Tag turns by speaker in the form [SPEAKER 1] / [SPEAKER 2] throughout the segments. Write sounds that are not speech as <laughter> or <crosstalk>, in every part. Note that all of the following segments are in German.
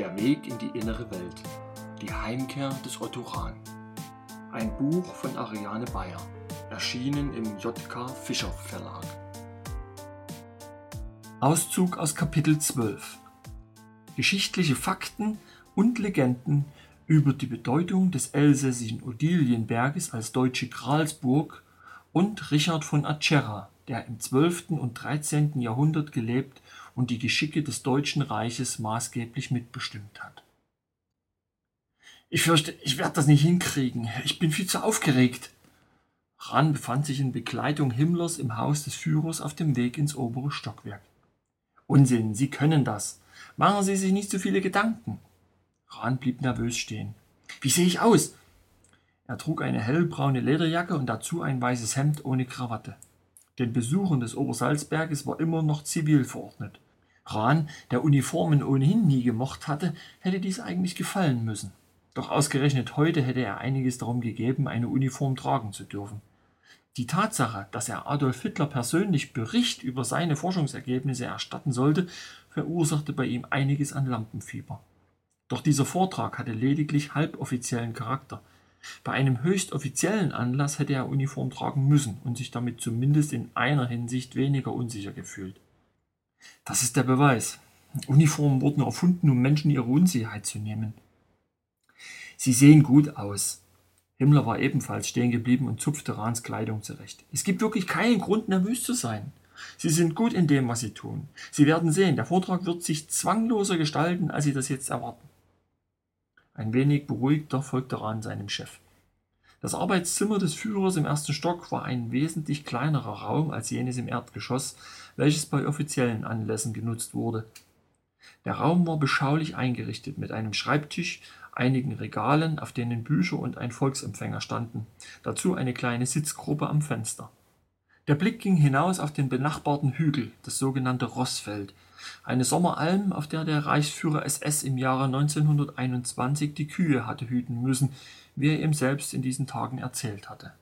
[SPEAKER 1] Der Weg in die innere Welt. Die Heimkehr des Otto Rahn. Ein Buch von Ariane Bayer. Erschienen im JK Fischer Verlag. Auszug aus Kapitel 12. Geschichtliche Fakten und Legenden über die Bedeutung des elsässischen Odilienberges als deutsche Gralsburg und Richard von Acerra, der im 12. und 13. Jahrhundert gelebt und die Geschicke des Deutschen Reiches maßgeblich mitbestimmt hat. Ich fürchte, ich werde das nicht hinkriegen. Ich bin viel zu aufgeregt. Rahn befand sich in Begleitung Himmlers im Haus des Führers auf dem Weg ins obere Stockwerk. Unsinn, Sie können das. Machen Sie sich nicht zu viele Gedanken. Rahn blieb nervös stehen. Wie sehe ich aus? Er trug eine hellbraune Lederjacke und dazu ein weißes Hemd ohne Krawatte. Den Besuchern des Obersalzberges war immer noch zivil verordnet. Rahn, der Uniformen ohnehin nie gemocht hatte, hätte dies eigentlich gefallen müssen. Doch ausgerechnet heute hätte er einiges darum gegeben, eine Uniform tragen zu dürfen. Die Tatsache, dass er Adolf Hitler persönlich Bericht über seine Forschungsergebnisse erstatten sollte, verursachte bei ihm einiges an Lampenfieber. Doch dieser Vortrag hatte lediglich halboffiziellen Charakter. Bei einem höchst offiziellen Anlass hätte er Uniform tragen müssen und sich damit zumindest in einer Hinsicht weniger unsicher gefühlt. Das ist der Beweis. Uniformen wurden erfunden, um Menschen ihre Unsicherheit zu nehmen. Sie sehen gut aus. Himmler war ebenfalls stehen geblieben und zupfte Rahns Kleidung zurecht. Es gibt wirklich keinen Grund, nervös zu sein. Sie sind gut in dem, was Sie tun. Sie werden sehen, der Vortrag wird sich zwangloser gestalten, als Sie das jetzt erwarten. Ein wenig beruhigter folgte Rahn seinem Chef. Das Arbeitszimmer des Führers im ersten Stock war ein wesentlich kleinerer Raum als jenes im Erdgeschoss, welches bei offiziellen Anlässen genutzt wurde. Der Raum war beschaulich eingerichtet mit einem Schreibtisch, einigen Regalen, auf denen Bücher und ein Volksempfänger standen, dazu eine kleine Sitzgruppe am Fenster. Der Blick ging hinaus auf den benachbarten Hügel, das sogenannte Rossfeld, eine Sommeralm, auf der der Reichsführer SS im Jahre 1921 die Kühe hatte hüten müssen, wie er ihm selbst in diesen Tagen erzählt hatte.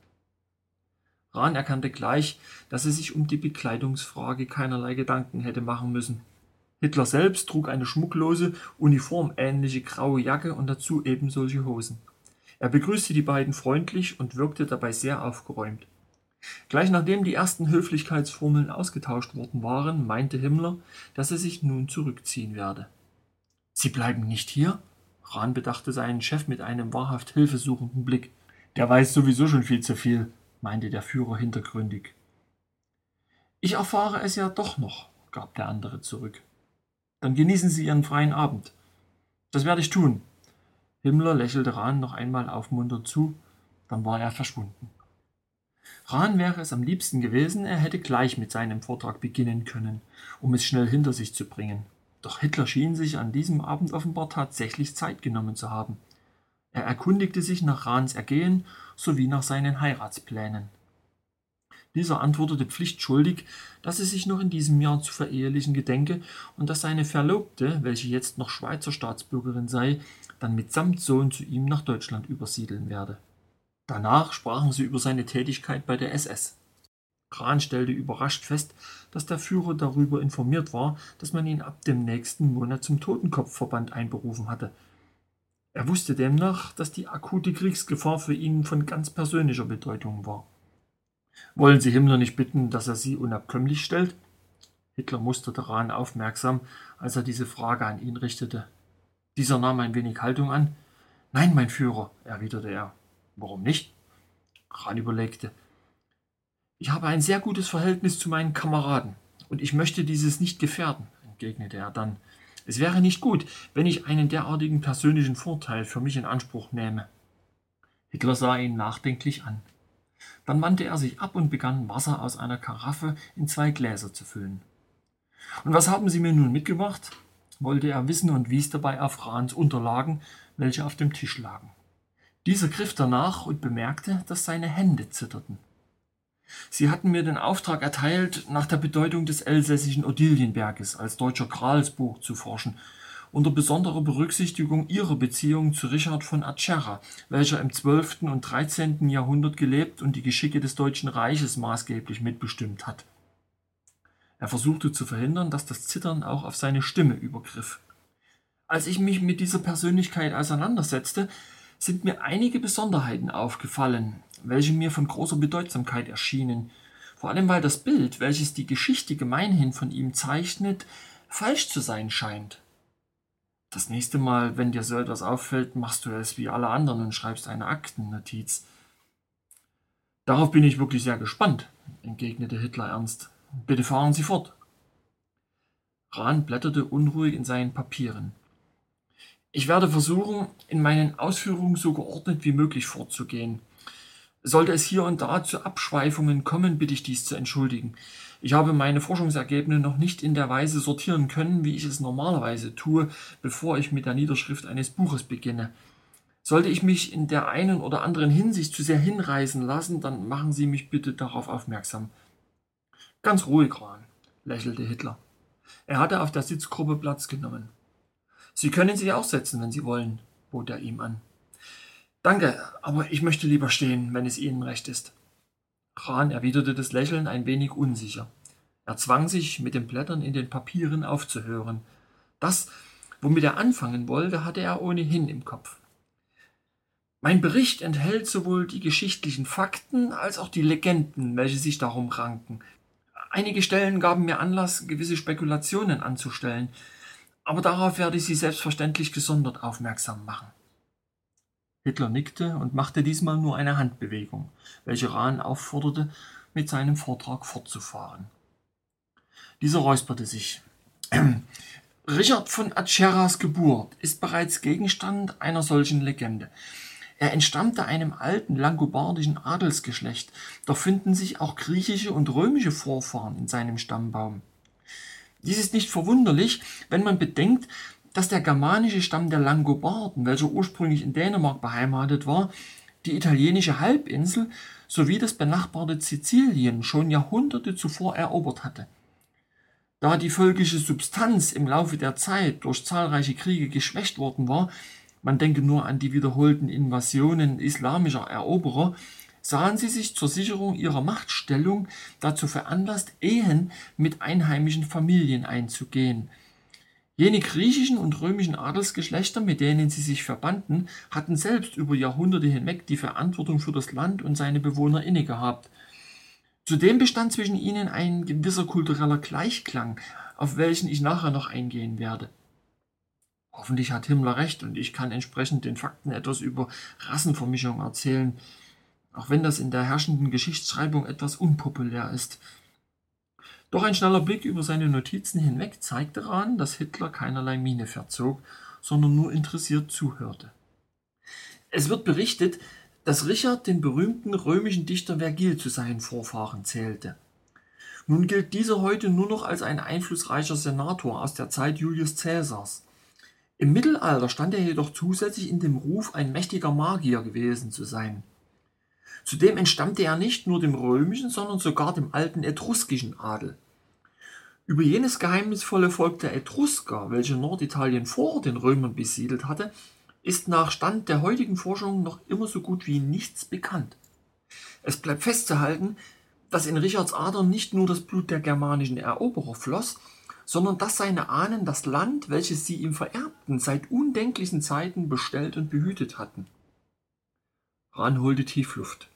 [SPEAKER 1] Rahn erkannte gleich, dass er sich um die Bekleidungsfrage keinerlei Gedanken hätte machen müssen. Hitler selbst trug eine schmucklose, uniformähnliche graue Jacke und dazu ebensolche Hosen. Er begrüßte die beiden freundlich und wirkte dabei sehr aufgeräumt. Gleich nachdem die ersten Höflichkeitsformeln ausgetauscht worden waren, meinte Himmler, dass er sich nun zurückziehen werde. Sie bleiben nicht hier? Rahn bedachte seinen Chef mit einem wahrhaft hilfesuchenden Blick. Der weiß sowieso schon viel zu viel, meinte der Führer hintergründig. Ich erfahre es ja doch noch, gab der andere zurück. Dann genießen Sie Ihren freien Abend. Das werde ich tun. Himmler lächelte Rahn noch einmal aufmunternd zu, dann war er verschwunden. Rahn wäre es am liebsten gewesen, er hätte gleich mit seinem Vortrag beginnen können, um es schnell hinter sich zu bringen. Doch Hitler schien sich an diesem Abend offenbar tatsächlich Zeit genommen zu haben. Er erkundigte sich nach Rahns Ergehen sowie nach seinen Heiratsplänen. Dieser antwortete pflichtschuldig, dass er sich noch in diesem Jahr zu verehelichen gedenke und dass seine Verlobte, welche jetzt noch Schweizer Staatsbürgerin sei, dann mitsamt Sohn zu ihm nach Deutschland übersiedeln werde. Danach sprachen sie über seine Tätigkeit bei der SS. Kran stellte überrascht fest, dass der Führer darüber informiert war, dass man ihn ab dem nächsten Monat zum Totenkopfverband einberufen hatte. Er wusste demnach, dass die akute Kriegsgefahr für ihn von ganz persönlicher Bedeutung war. Wollen Sie Himmler nicht bitten, dass er Sie unabkömmlich stellt? Hitler musterte Rahn aufmerksam, als er diese Frage an ihn richtete. Dieser nahm ein wenig Haltung an. Nein, mein Führer, erwiderte er. Warum nicht? Kran überlegte. Ich habe ein sehr gutes Verhältnis zu meinen Kameraden und ich möchte dieses nicht gefährden, entgegnete er dann. Es wäre nicht gut, wenn ich einen derartigen persönlichen Vorteil für mich in Anspruch nähme. Hitler sah ihn nachdenklich an. Dann wandte er sich ab und begann Wasser aus einer Karaffe in zwei Gläser zu füllen. Und was haben Sie mir nun mitgebracht? wollte er wissen und wies dabei auf Rahns Unterlagen, welche auf dem Tisch lagen. Dieser griff danach und bemerkte, dass seine Hände zitterten. Sie hatten mir den Auftrag erteilt, nach der Bedeutung des elsässischen Odilienberges als deutscher Gralsburg zu forschen, unter besonderer Berücksichtigung ihrer Beziehung zu Richard von Acerra, welcher im 12. und 13. Jahrhundert gelebt und die Geschicke des Deutschen Reiches maßgeblich mitbestimmt hat. Er versuchte zu verhindern, dass das Zittern auch auf seine Stimme übergriff. Als ich mich mit dieser Persönlichkeit auseinandersetzte, sind mir einige Besonderheiten aufgefallen, welche mir von großer Bedeutsamkeit erschienen, vor allem weil das Bild, welches die Geschichte gemeinhin von ihm zeichnet, falsch zu sein scheint. Das nächste Mal, wenn dir so etwas auffällt, machst du es wie alle anderen und schreibst eine Aktennotiz. Darauf bin ich wirklich sehr gespannt, entgegnete Hitler ernst. Bitte fahren Sie fort. Rahn blätterte unruhig in seinen Papieren. Ich werde versuchen, in meinen Ausführungen so geordnet wie möglich vorzugehen. Sollte es hier und da zu Abschweifungen kommen, bitte ich dies zu entschuldigen. Ich habe meine Forschungsergebnisse noch nicht in der Weise sortieren können, wie ich es normalerweise tue, bevor ich mit der Niederschrift eines Buches beginne. Sollte ich mich in der einen oder anderen Hinsicht zu sehr hinreißen lassen, dann machen Sie mich bitte darauf aufmerksam. Ganz ruhig, Rahn, lächelte Hitler. Er hatte auf der Sitzgruppe Platz genommen. Sie können sich auch setzen, wenn Sie wollen, bot er ihm an. Danke, aber ich möchte lieber stehen, wenn es Ihnen recht ist. Rahn erwiderte das Lächeln ein wenig unsicher. Er zwang sich, mit den Blättern in den Papieren aufzuhören. Das, womit er anfangen wollte, hatte er ohnehin im Kopf. Mein Bericht enthält sowohl die geschichtlichen Fakten als auch die Legenden, welche sich darum ranken. Einige Stellen gaben mir Anlass, gewisse Spekulationen anzustellen, aber darauf werde ich Sie selbstverständlich gesondert aufmerksam machen. Hitler nickte und machte diesmal nur eine Handbewegung, welche Rahn aufforderte, mit seinem Vortrag fortzufahren. Dieser räusperte sich. <clears throat> Richard von Acheras Geburt ist bereits Gegenstand einer solchen Legende. Er entstammte einem alten langobardischen Adelsgeschlecht, doch finden sich auch griechische und römische Vorfahren in seinem Stammbaum. Dies ist nicht verwunderlich, wenn man bedenkt, dass der germanische Stamm der Langobarden, welcher ursprünglich in Dänemark beheimatet war, die italienische Halbinsel sowie das benachbarte Sizilien schon Jahrhunderte zuvor erobert hatte. Da die völkische Substanz im Laufe der Zeit durch zahlreiche Kriege geschwächt worden war, man denke nur an die wiederholten Invasionen islamischer Eroberer, sahen sie sich zur Sicherung ihrer Machtstellung dazu veranlasst, Ehen mit einheimischen Familien einzugehen – Jene griechischen und römischen Adelsgeschlechter, mit denen sie sich verbanden, hatten selbst über Jahrhunderte hinweg die Verantwortung für das Land und seine Bewohner innegehabt. Zudem bestand zwischen ihnen ein gewisser kultureller Gleichklang, auf welchen ich nachher noch eingehen werde. Hoffentlich hat Himmler recht und ich kann entsprechend den Fakten etwas über Rassenvermischung erzählen, auch wenn das in der herrschenden Geschichtsschreibung etwas unpopulär ist. Doch ein schneller Blick über seine Notizen hinweg zeigte daran, dass Hitler keinerlei Miene verzog, sondern nur interessiert zuhörte. Es wird berichtet, dass Richard den berühmten römischen Dichter Vergil zu seinen Vorfahren zählte. Nun gilt dieser heute nur noch als ein einflussreicher Senator aus der Zeit Julius Caesars. Im Mittelalter stand er jedoch zusätzlich in dem Ruf, ein mächtiger Magier gewesen zu sein. Zudem entstammte er nicht nur dem römischen, sondern sogar dem alten etruskischen Adel. Über jenes geheimnisvolle Volk der Etrusker, welche Norditalien vor den Römern besiedelt hatte, ist nach Stand der heutigen Forschung noch immer so gut wie nichts bekannt. Es bleibt festzuhalten, dass in Richards Adern nicht nur das Blut der germanischen Eroberer floss, sondern dass seine Ahnen das Land, welches sie ihm vererbten, seit undenklichen Zeiten bestellt und behütet hatten. Ran holte Tiefluft.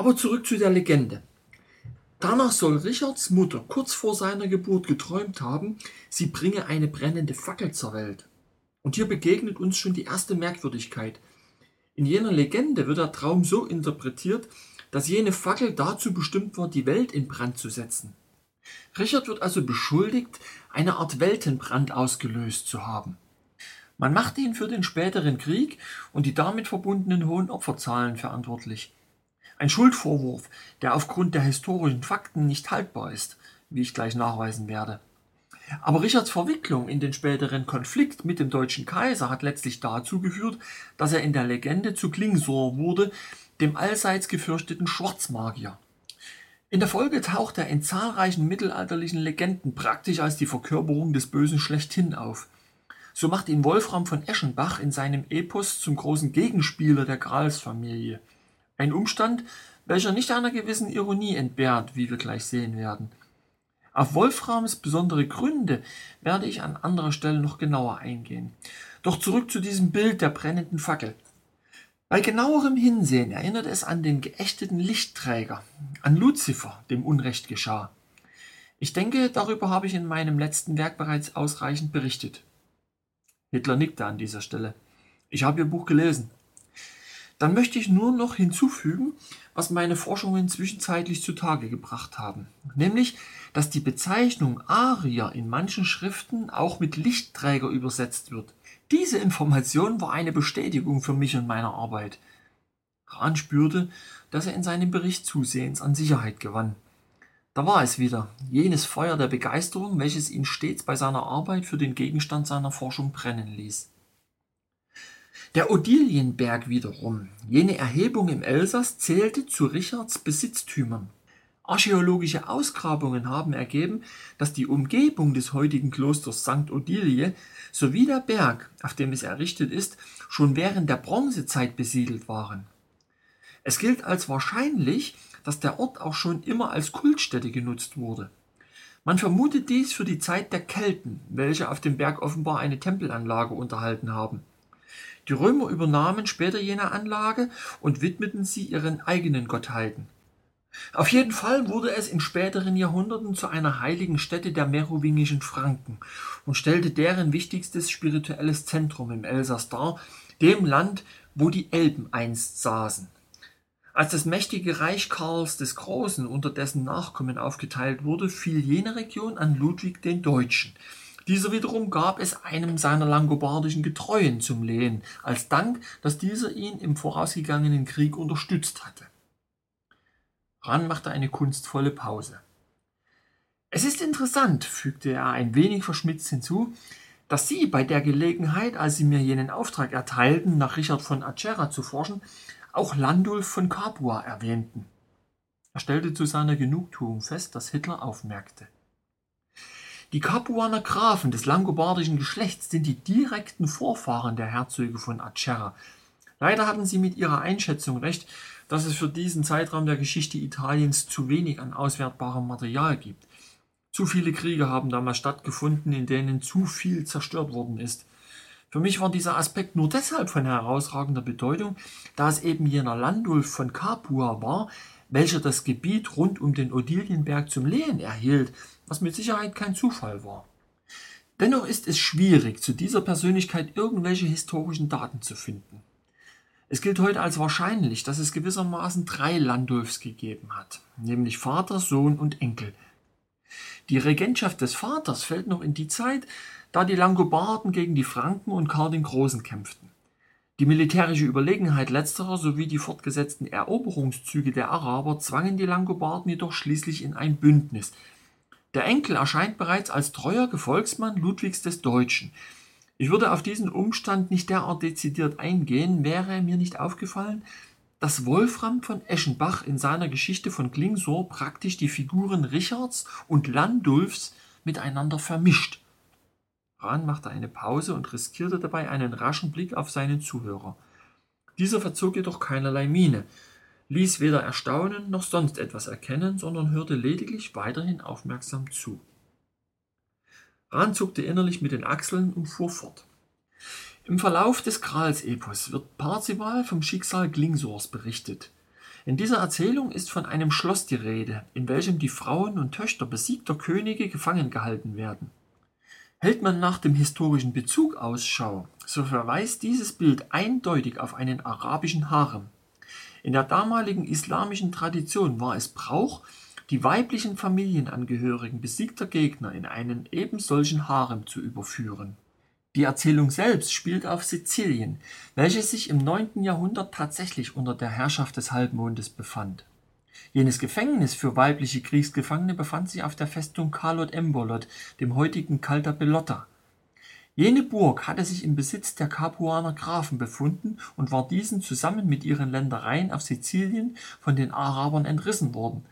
[SPEAKER 1] Aber zurück zu der Legende. Danach soll Richards Mutter kurz vor seiner Geburt geträumt haben, sie bringe eine brennende Fackel zur Welt. Und hier begegnet uns schon die erste Merkwürdigkeit. In jener Legende wird der Traum so interpretiert, dass jene Fackel dazu bestimmt war, die Welt in Brand zu setzen. Richard wird also beschuldigt, eine Art Weltenbrand ausgelöst zu haben. Man macht ihn für den späteren Krieg und die damit verbundenen hohen Opferzahlen verantwortlich. Ein Schuldvorwurf, der aufgrund der historischen Fakten nicht haltbar ist, wie ich gleich nachweisen werde. Aber Richards Verwicklung in den späteren Konflikt mit dem deutschen Kaiser hat letztlich dazu geführt, dass er in der Legende zu Klingsor wurde, dem allseits gefürchteten Schwarzmagier. In der Folge taucht er in zahlreichen mittelalterlichen Legenden praktisch als die Verkörperung des Bösen schlechthin auf. So macht ihn Wolfram von Eschenbach in seinem Epos zum großen Gegenspieler der Gralsfamilie. Ein Umstand, welcher nicht einer gewissen Ironie entbehrt, wie wir gleich sehen werden. Auf Wolframs besondere Gründe werde ich an anderer Stelle noch genauer eingehen. Doch zurück zu diesem Bild der brennenden Fackel. Bei genauerem Hinsehen erinnert es an den geächteten Lichtträger, an Luzifer, dem Unrecht geschah. Ich denke, darüber habe ich in meinem letzten Werk bereits ausreichend berichtet. Hitler nickte an dieser Stelle. Ich habe Ihr Buch gelesen. Dann möchte ich nur noch hinzufügen, was meine Forschungen zwischenzeitlich zutage gebracht haben, nämlich, dass die Bezeichnung Arier in manchen Schriften auch mit Lichtträger übersetzt wird. Diese Information war eine Bestätigung für mich und meine Arbeit. Rahn spürte, dass er in seinem Bericht zusehends an Sicherheit gewann. Da war es wieder, jenes Feuer der Begeisterung, welches ihn stets bei seiner Arbeit für den Gegenstand seiner Forschung brennen ließ. Der Odilienberg wiederum, jene Erhebung im Elsass, zählte zu Richards Besitztümern. Archäologische Ausgrabungen haben ergeben, dass die Umgebung des heutigen Klosters St. Odilie sowie der Berg, auf dem es errichtet ist, schon während der Bronzezeit besiedelt waren. Es gilt als wahrscheinlich, dass der Ort auch schon immer als Kultstätte genutzt wurde. Man vermutet dies für die Zeit der Kelten, welche auf dem Berg offenbar eine Tempelanlage unterhalten haben. Die Römer übernahmen später jene Anlage und widmeten sie ihren eigenen Gottheiten. Auf jeden Fall wurde es in späteren Jahrhunderten zu einer heiligen Stätte der merowingischen Franken und stellte deren wichtigstes spirituelles Zentrum im Elsass dar, dem Land, wo die Elben einst saßen. Als das mächtige Reich Karls des Großen unter dessen Nachkommen aufgeteilt wurde, fiel jene Region an Ludwig den Deutschen, dieser wiederum gab es einem seiner langobardischen Getreuen zum Lehen, als Dank, dass dieser ihn im vorausgegangenen Krieg unterstützt hatte. Ran machte eine kunstvolle Pause. Es ist interessant, fügte er ein wenig verschmitzt hinzu, dass Sie bei der Gelegenheit, als Sie mir jenen Auftrag erteilten, nach Richard von Acera zu forschen, auch Landulf von Capua erwähnten. Er stellte zu seiner Genugtuung fest, dass Hitler aufmerkte. Die Capuaner Grafen des langobardischen Geschlechts sind die direkten Vorfahren der Herzöge von Acerra. Leider hatten sie mit ihrer Einschätzung recht, dass es für diesen Zeitraum der Geschichte Italiens zu wenig an auswertbarem Material gibt. Zu viele Kriege haben damals stattgefunden, in denen zu viel zerstört worden ist. Für mich war dieser Aspekt nur deshalb von herausragender Bedeutung, da es eben jener Landulf von Capua war, welcher das Gebiet rund um den Odilienberg zum Lehen erhielt was mit Sicherheit kein Zufall war. Dennoch ist es schwierig, zu dieser Persönlichkeit irgendwelche historischen Daten zu finden. Es gilt heute als wahrscheinlich, dass es gewissermaßen drei Landulfs gegeben hat, nämlich Vater, Sohn und Enkel. Die Regentschaft des Vaters fällt noch in die Zeit, da die Langobarden gegen die Franken und Karl den Großen kämpften. Die militärische Überlegenheit letzterer sowie die fortgesetzten Eroberungszüge der Araber zwangen die Langobarden jedoch schließlich in ein Bündnis, der Enkel erscheint bereits als treuer Gefolgsmann Ludwigs des Deutschen. Ich würde auf diesen Umstand nicht derart dezidiert eingehen, wäre mir nicht aufgefallen, dass Wolfram von Eschenbach in seiner Geschichte von Klingsor praktisch die Figuren Richards und Landulfs miteinander vermischt. Rahn machte eine Pause und riskierte dabei einen raschen Blick auf seinen Zuhörer. Dieser verzog jedoch keinerlei Miene ließ weder Erstaunen noch sonst etwas erkennen, sondern hörte lediglich weiterhin aufmerksam zu. Rahn zuckte innerlich mit den Achseln und fuhr fort. Im Verlauf des Kralsepos wird Parzival vom Schicksal Glingsors berichtet. In dieser Erzählung ist von einem Schloss die Rede, in welchem die Frauen und Töchter besiegter Könige gefangen gehalten werden. Hält man nach dem historischen Bezug Ausschau, so verweist dieses Bild eindeutig auf einen arabischen Harem. In der damaligen islamischen Tradition war es Brauch, die weiblichen Familienangehörigen besiegter Gegner in einen ebensolchen Harem zu überführen. Die Erzählung selbst spielt auf Sizilien, welches sich im 9. Jahrhundert tatsächlich unter der Herrschaft des Halbmondes befand. Jenes Gefängnis für weibliche Kriegsgefangene befand sich auf der Festung Kalot Embolot, dem heutigen Calda Bellotta Jene Burg hatte sich im Besitz der Capuaner Grafen befunden und war diesen zusammen mit ihren Ländereien auf Sizilien von den Arabern entrissen worden.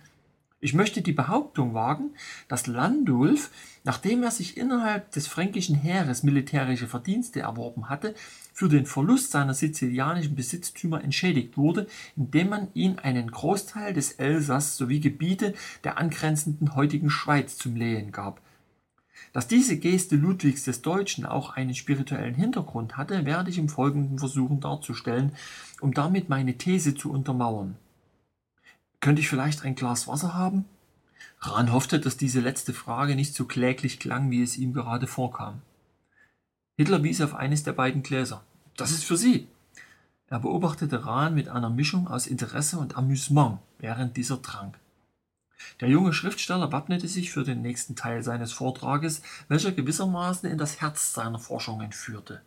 [SPEAKER 1] Ich möchte die Behauptung wagen, dass Landulf, nachdem er sich innerhalb des fränkischen Heeres militärische Verdienste erworben hatte, für den Verlust seiner sizilianischen Besitztümer entschädigt wurde, indem man ihm einen Großteil des Elsass sowie Gebiete der angrenzenden heutigen Schweiz zum Lehen gab. Dass diese Geste Ludwigs des Deutschen auch einen spirituellen Hintergrund hatte, werde ich im Folgenden versuchen darzustellen, um damit meine These zu untermauern. Könnte ich vielleicht ein Glas Wasser haben? Rahn hoffte, dass diese letzte Frage nicht so kläglich klang, wie es ihm gerade vorkam. Hitler wies auf eines der beiden Gläser. Das ist für Sie. Er beobachtete Rahn mit einer Mischung aus Interesse und Amüsement während dieser trank. Der junge Schriftsteller wappnete sich für den nächsten Teil seines Vortrages, welcher gewissermaßen in das Herz seiner Forschungen führte.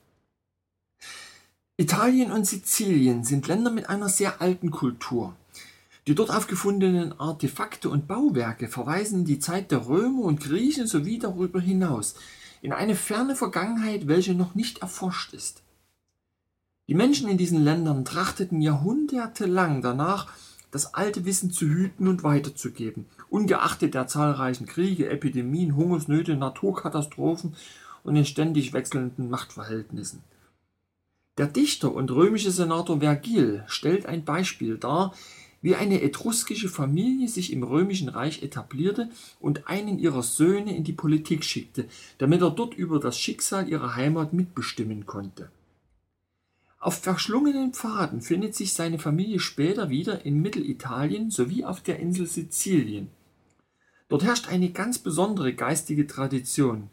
[SPEAKER 1] Italien und Sizilien sind Länder mit einer sehr alten Kultur. Die dort aufgefundenen Artefakte und Bauwerke verweisen die Zeit der Römer und Griechen sowie darüber hinaus, in eine ferne Vergangenheit, welche noch nicht erforscht ist. Die Menschen in diesen Ländern trachteten jahrhundertelang danach, das alte Wissen zu hüten und weiterzugeben, ungeachtet der zahlreichen Kriege, Epidemien, Hungersnöte, Naturkatastrophen und den ständig wechselnden Machtverhältnissen. Der Dichter und römische Senator Vergil stellt ein Beispiel dar, wie eine etruskische Familie sich im römischen Reich etablierte und einen ihrer Söhne in die Politik schickte, damit er dort über das Schicksal ihrer Heimat mitbestimmen konnte. Auf verschlungenen Pfaden findet sich seine Familie später wieder in Mittelitalien sowie auf der Insel Sizilien. Dort herrscht eine ganz besondere geistige Tradition.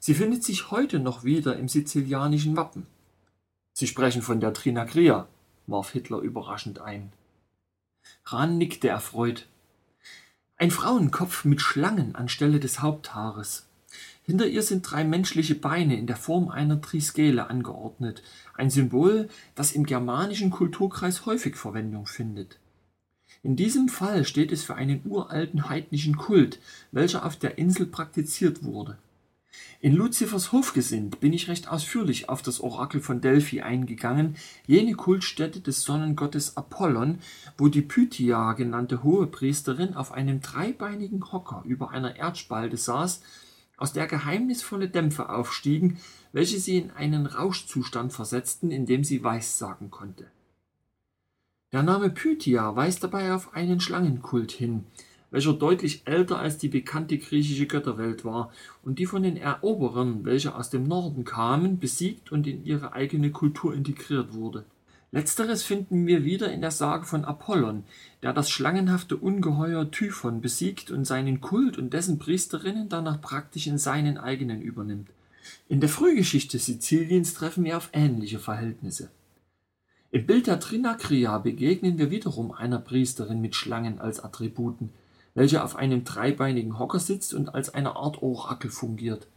[SPEAKER 1] Sie findet sich heute noch wieder im sizilianischen Wappen. Sie sprechen von der Trinacria, warf Hitler überraschend ein. Rahn nickte erfreut. Ein Frauenkopf mit Schlangen anstelle des Haupthaares. Hinter ihr sind drei menschliche Beine in der Form einer Triskele angeordnet, ein Symbol, das im germanischen Kulturkreis häufig Verwendung findet. In diesem Fall steht es für einen uralten heidnischen Kult, welcher auf der Insel praktiziert wurde in Luzifers Hofgesind bin ich recht ausführlich auf das Orakel von Delphi eingegangen, jene Kultstätte des Sonnengottes Apollon, wo die Pythia genannte Hohepriesterin auf einem dreibeinigen Hocker über einer Erdspalte saß, aus der geheimnisvolle Dämpfe aufstiegen, welche sie in einen Rauschzustand versetzten, in dem sie Weissagen konnte. Der Name Pythia weist dabei auf einen Schlangenkult hin, welcher deutlich älter als die bekannte griechische Götterwelt war und die von den Eroberern, welche aus dem Norden kamen, besiegt und in ihre eigene Kultur integriert wurde. Letzteres finden wir wieder in der Sage von Apollon, der das schlangenhafte Ungeheuer Typhon besiegt und seinen Kult und dessen Priesterinnen danach praktisch in seinen eigenen übernimmt. In der Frühgeschichte Siziliens treffen wir auf ähnliche Verhältnisse. Im Bild der Trinakria begegnen wir wiederum einer Priesterin mit Schlangen als Attributen, welche auf einem dreibeinigen Hocker sitzt und als eine Art Orakel fungiert.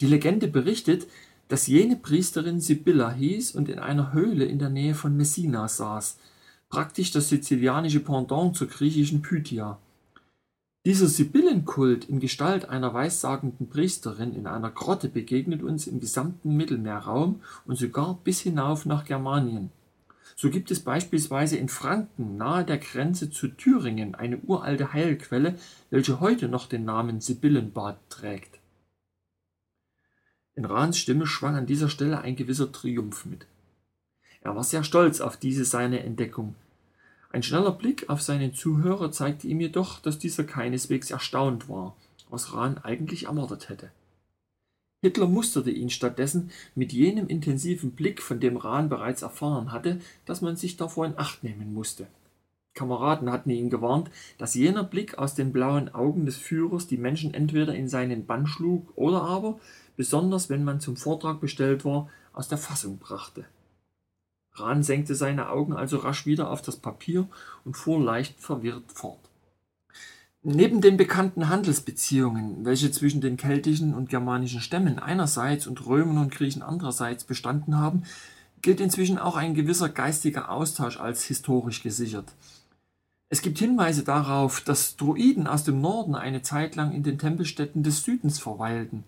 [SPEAKER 1] Die Legende berichtet, dass jene Priesterin Sibylla hieß und in einer Höhle in der Nähe von Messina saß, praktisch das sizilianische Pendant zur griechischen Pythia. Dieser Sibyllenkult in Gestalt einer weissagenden Priesterin in einer Grotte begegnet uns im gesamten Mittelmeerraum und sogar bis hinauf nach Germanien. So gibt es beispielsweise in Franken nahe der Grenze zu Thüringen eine uralte Heilquelle, welche heute noch den Namen Sibyllenbad trägt. In Rahns Stimme schwang an dieser Stelle ein gewisser Triumph mit. Er war sehr stolz auf diese seine Entdeckung. Ein schneller Blick auf seinen Zuhörer zeigte ihm jedoch, dass dieser keineswegs erstaunt war, was Rahn eigentlich ermordet hätte. Hitler musterte ihn stattdessen mit jenem intensiven Blick, von dem Rahn bereits erfahren hatte, dass man sich davor in Acht nehmen musste. Kameraden hatten ihn gewarnt, dass jener Blick aus den blauen Augen des Führers die Menschen entweder in seinen Bann schlug oder aber, besonders wenn man zum Vortrag bestellt war, aus der Fassung brachte. Rahn senkte seine Augen also rasch wieder auf das Papier und fuhr leicht verwirrt fort. Neben den bekannten Handelsbeziehungen, welche zwischen den keltischen und germanischen Stämmen einerseits und Römern und Griechen andererseits bestanden haben, gilt inzwischen auch ein gewisser geistiger Austausch als historisch gesichert. Es gibt Hinweise darauf, dass Druiden aus dem Norden eine Zeit lang in den Tempelstätten des Südens verweilten.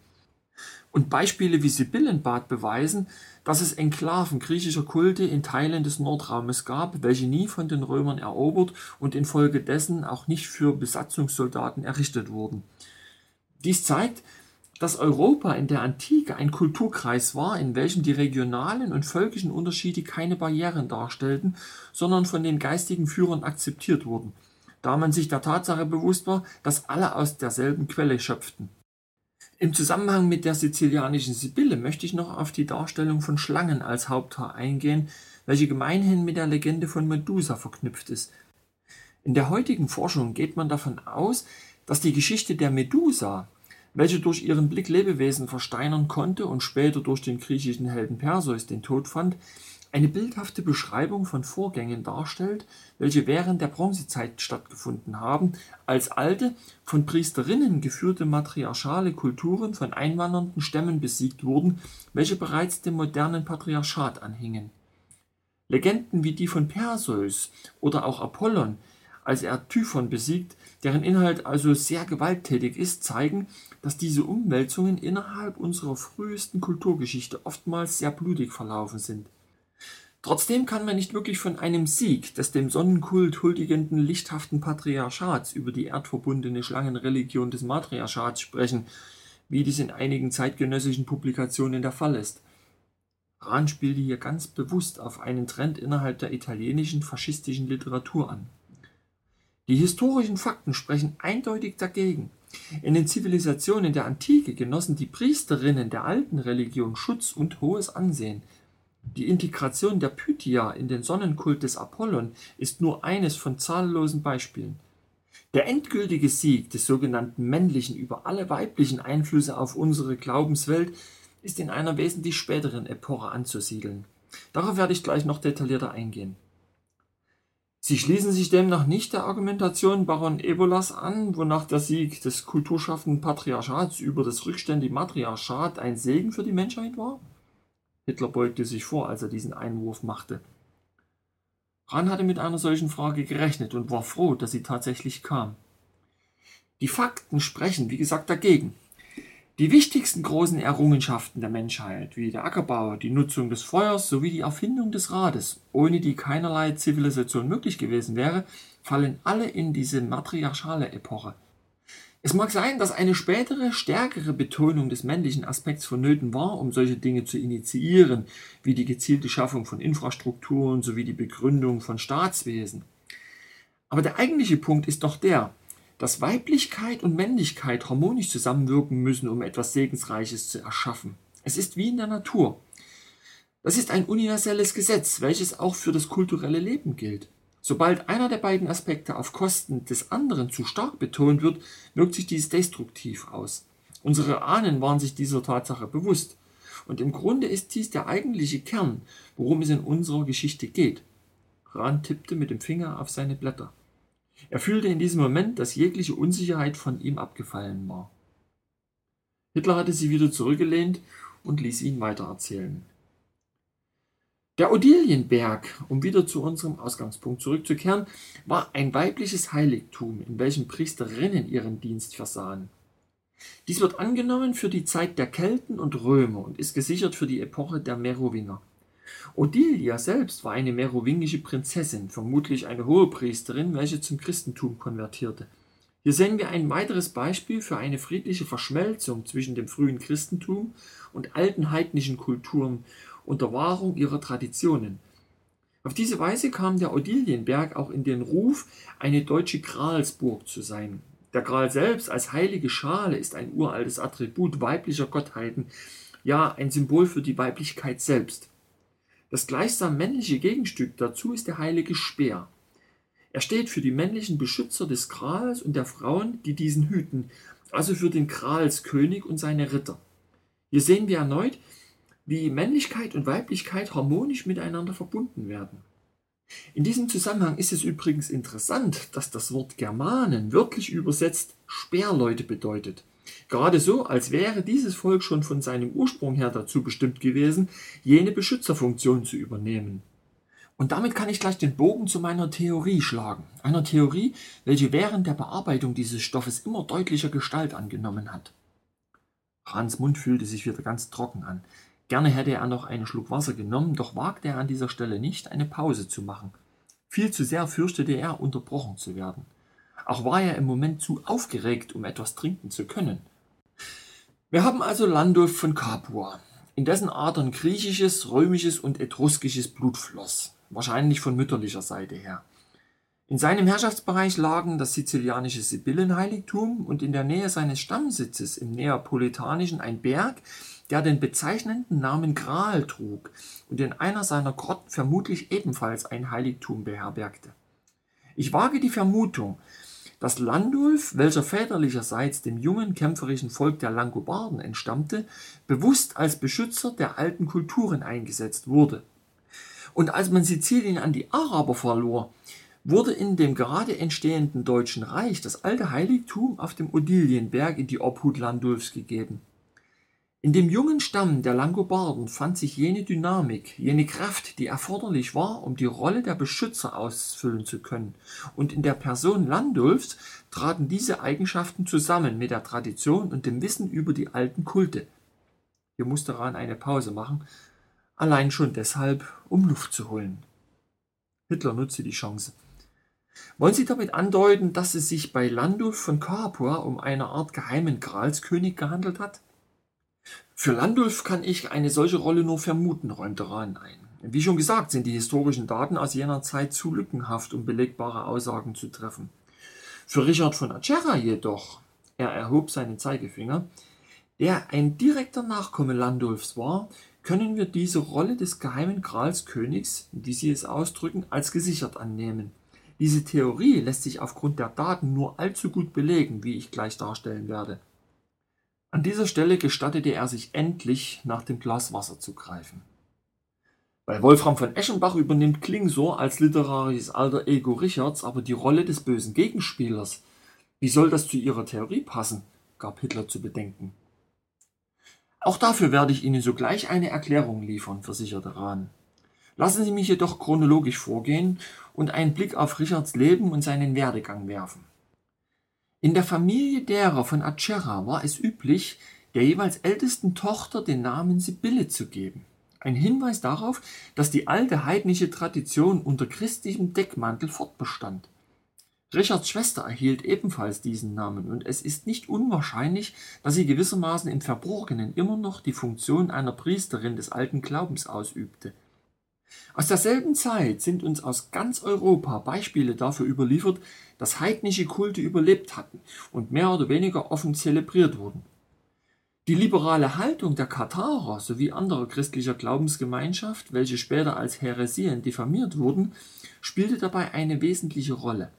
[SPEAKER 1] Und Beispiele wie Sibyllenbad beweisen, dass es Enklaven griechischer Kulte in Teilen des Nordraumes gab, welche nie von den Römern erobert und infolgedessen auch nicht für Besatzungssoldaten errichtet wurden. Dies zeigt, dass Europa in der Antike ein Kulturkreis war, in welchem die regionalen und völkischen Unterschiede keine Barrieren darstellten, sondern von den geistigen Führern akzeptiert wurden, da man sich der Tatsache bewusst war, dass alle aus derselben Quelle schöpften. Im Zusammenhang mit der sizilianischen Sibylle möchte ich noch auf die Darstellung von Schlangen als Haupthaar eingehen, welche gemeinhin mit der Legende von Medusa verknüpft ist. In der heutigen Forschung geht man davon aus, dass die Geschichte der Medusa welche durch ihren Blick Lebewesen versteinern konnte und später durch den griechischen Helden Perseus den Tod fand, eine bildhafte Beschreibung von Vorgängen darstellt, welche während der Bronzezeit stattgefunden haben, als alte, von Priesterinnen geführte matriarchale Kulturen von einwandernden Stämmen besiegt wurden, welche bereits dem modernen Patriarchat anhingen. Legenden wie die von Perseus oder auch Apollon, als er Typhon besiegt, deren Inhalt also sehr gewalttätig ist, zeigen, dass diese Umwälzungen innerhalb unserer frühesten Kulturgeschichte oftmals sehr blutig verlaufen sind. Trotzdem kann man nicht wirklich von einem Sieg des dem Sonnenkult huldigenden lichthaften Patriarchats über die erdverbundene Schlangenreligion des Matriarchats sprechen, wie dies in einigen zeitgenössischen Publikationen der Fall ist. Rahn spielte hier ganz bewusst auf einen Trend innerhalb der italienischen faschistischen Literatur an. Die historischen Fakten sprechen eindeutig dagegen. In den Zivilisationen der Antike genossen die Priesterinnen der alten Religion Schutz und hohes Ansehen. Die Integration der Pythia in den Sonnenkult des Apollon ist nur eines von zahllosen Beispielen. Der endgültige Sieg des sogenannten Männlichen über alle weiblichen Einflüsse auf unsere Glaubenswelt ist in einer wesentlich späteren Epoche anzusiedeln. Darauf werde ich gleich noch detaillierter eingehen. Sie schließen sich demnach nicht der Argumentation Baron Ebolas an, wonach der Sieg des kulturschaffenden Patriarchats über das rückständige Matriarchat ein Segen für die Menschheit war? Hitler beugte sich vor, als er diesen Einwurf machte. Rahn hatte mit einer solchen Frage gerechnet und war froh, dass sie tatsächlich kam. Die Fakten sprechen, wie gesagt, dagegen. Die wichtigsten großen Errungenschaften der Menschheit, wie der Ackerbau, die Nutzung des Feuers sowie die Erfindung des Rades, ohne die keinerlei Zivilisation möglich gewesen wäre, fallen alle in diese matriarchale Epoche. Es mag sein, dass eine spätere, stärkere Betonung des männlichen Aspekts vonnöten war, um solche Dinge zu initiieren, wie die gezielte Schaffung von Infrastrukturen sowie die Begründung von Staatswesen. Aber der eigentliche Punkt ist doch der, dass Weiblichkeit und Männlichkeit harmonisch zusammenwirken müssen, um etwas Segensreiches zu erschaffen. Es ist wie in der Natur. Das ist ein universelles Gesetz, welches auch für das kulturelle Leben gilt. Sobald einer der beiden Aspekte auf Kosten des anderen zu stark betont wird, wirkt sich dies destruktiv aus. Unsere Ahnen waren sich dieser Tatsache bewusst. Und im Grunde ist dies der eigentliche Kern, worum es in unserer Geschichte geht. Rahn tippte mit dem Finger auf seine Blätter. Er fühlte in diesem Moment, dass jegliche Unsicherheit von ihm abgefallen war. Hitler hatte sie wieder zurückgelehnt und ließ ihn weitererzählen. Der Odilienberg, um wieder zu unserem Ausgangspunkt zurückzukehren, war ein weibliches Heiligtum, in welchem Priesterinnen ihren Dienst versahen. Dies wird angenommen für die Zeit der Kelten und Römer und ist gesichert für die Epoche der Merowinger. Odilia selbst war eine merowingische Prinzessin, vermutlich eine Hohepriesterin, welche zum Christentum konvertierte. Hier sehen wir ein weiteres Beispiel für eine friedliche Verschmelzung zwischen dem frühen Christentum und alten heidnischen Kulturen unter Wahrung ihrer Traditionen. Auf diese Weise kam der Odilienberg auch in den Ruf, eine deutsche Gralsburg zu sein. Der Gral selbst als heilige Schale ist ein uraltes Attribut weiblicher Gottheiten, ja ein Symbol für die Weiblichkeit selbst. Das gleichsam männliche Gegenstück dazu ist der heilige Speer. Er steht für die männlichen Beschützer des Grals und der Frauen, die diesen hüten, also für den Gralskönig und seine Ritter. Hier sehen wir erneut, wie Männlichkeit und Weiblichkeit harmonisch miteinander verbunden werden. In diesem Zusammenhang ist es übrigens interessant, dass das Wort Germanen wörtlich übersetzt Speerleute bedeutet. Gerade so, als wäre dieses Volk schon von seinem Ursprung her dazu bestimmt gewesen, jene Beschützerfunktion zu übernehmen. Und damit kann ich gleich den Bogen zu meiner Theorie schlagen. Einer Theorie, welche während der Bearbeitung dieses Stoffes immer deutlicher Gestalt angenommen hat. Hans Mund fühlte sich wieder ganz trocken an. Gerne hätte er noch einen Schluck Wasser genommen, doch wagte er an dieser Stelle nicht, eine Pause zu machen. Viel zu sehr fürchtete er, unterbrochen zu werden. Auch war er im Moment zu aufgeregt, um etwas trinken zu können. Wir haben also Landulf von Capua, in dessen Adern griechisches, römisches und etruskisches Blut floss, wahrscheinlich von mütterlicher Seite her. In seinem Herrschaftsbereich lagen das sizilianische Sibyllenheiligtum und in der Nähe seines Stammsitzes im Neapolitanischen ein Berg, der den bezeichnenden Namen Gral trug und in einer seiner Grotten vermutlich ebenfalls ein Heiligtum beherbergte. Ich wage die Vermutung, dass Landulf, welcher väterlicherseits dem jungen kämpferischen Volk der Langobarden entstammte, bewusst als Beschützer der alten Kulturen eingesetzt wurde. Und als man Sizilien an die Araber verlor, wurde in dem gerade entstehenden Deutschen Reich das alte Heiligtum auf dem Odilienberg in die Obhut Landulfs gegeben. In dem jungen Stamm der Langobarden fand sich jene Dynamik, jene Kraft, die erforderlich war, um die Rolle der Beschützer ausfüllen zu können, und in der Person Landulfs traten diese Eigenschaften zusammen mit der Tradition und dem Wissen über die alten Kulte. Hier musste Rahn eine Pause machen, allein schon deshalb, um Luft zu holen. Hitler nutzte die Chance. Wollen Sie damit andeuten, dass es sich bei Landulf von Capua um eine Art geheimen Gralskönig gehandelt hat? Für Landulf kann ich eine solche Rolle nur vermuten, räumte Rahn ein. Wie schon gesagt, sind die historischen Daten aus jener Zeit zu lückenhaft, um belegbare Aussagen zu treffen. Für Richard von Acerra jedoch, er erhob seinen Zeigefinger, der ein direkter Nachkomme Landulfs war, können wir diese Rolle des geheimen Gralskönigs, wie Sie es ausdrücken, als gesichert annehmen. Diese Theorie lässt sich aufgrund der Daten nur allzu gut belegen, wie ich gleich darstellen werde. An dieser Stelle gestattete er sich endlich, nach dem Glas Wasser zu greifen. Bei Wolfram von Eschenbach übernimmt Klingsor als literarisches alter Ego Richards aber die Rolle des bösen Gegenspielers. Wie soll das zu Ihrer Theorie passen? gab Hitler zu bedenken. Auch dafür werde ich Ihnen sogleich eine Erklärung liefern, versicherte Rahn. Lassen Sie mich jedoch chronologisch vorgehen und einen Blick auf Richards Leben und seinen Werdegang werfen. In der Familie derer von Acerra war es üblich, der jeweils ältesten Tochter den Namen Sibylle zu geben. Ein Hinweis darauf, dass die alte heidnische Tradition unter christlichem Deckmantel fortbestand. Richards Schwester erhielt ebenfalls diesen Namen und es ist nicht unwahrscheinlich, dass sie gewissermaßen im Verborgenen immer noch die Funktion einer Priesterin des alten Glaubens ausübte. Aus derselben Zeit sind uns aus ganz Europa Beispiele dafür überliefert, dass heidnische Kulte überlebt hatten und mehr oder weniger offen zelebriert wurden. Die liberale Haltung der Katharer sowie anderer christlicher Glaubensgemeinschaft, welche später als Häresien diffamiert wurden, spielte dabei eine wesentliche Rolle.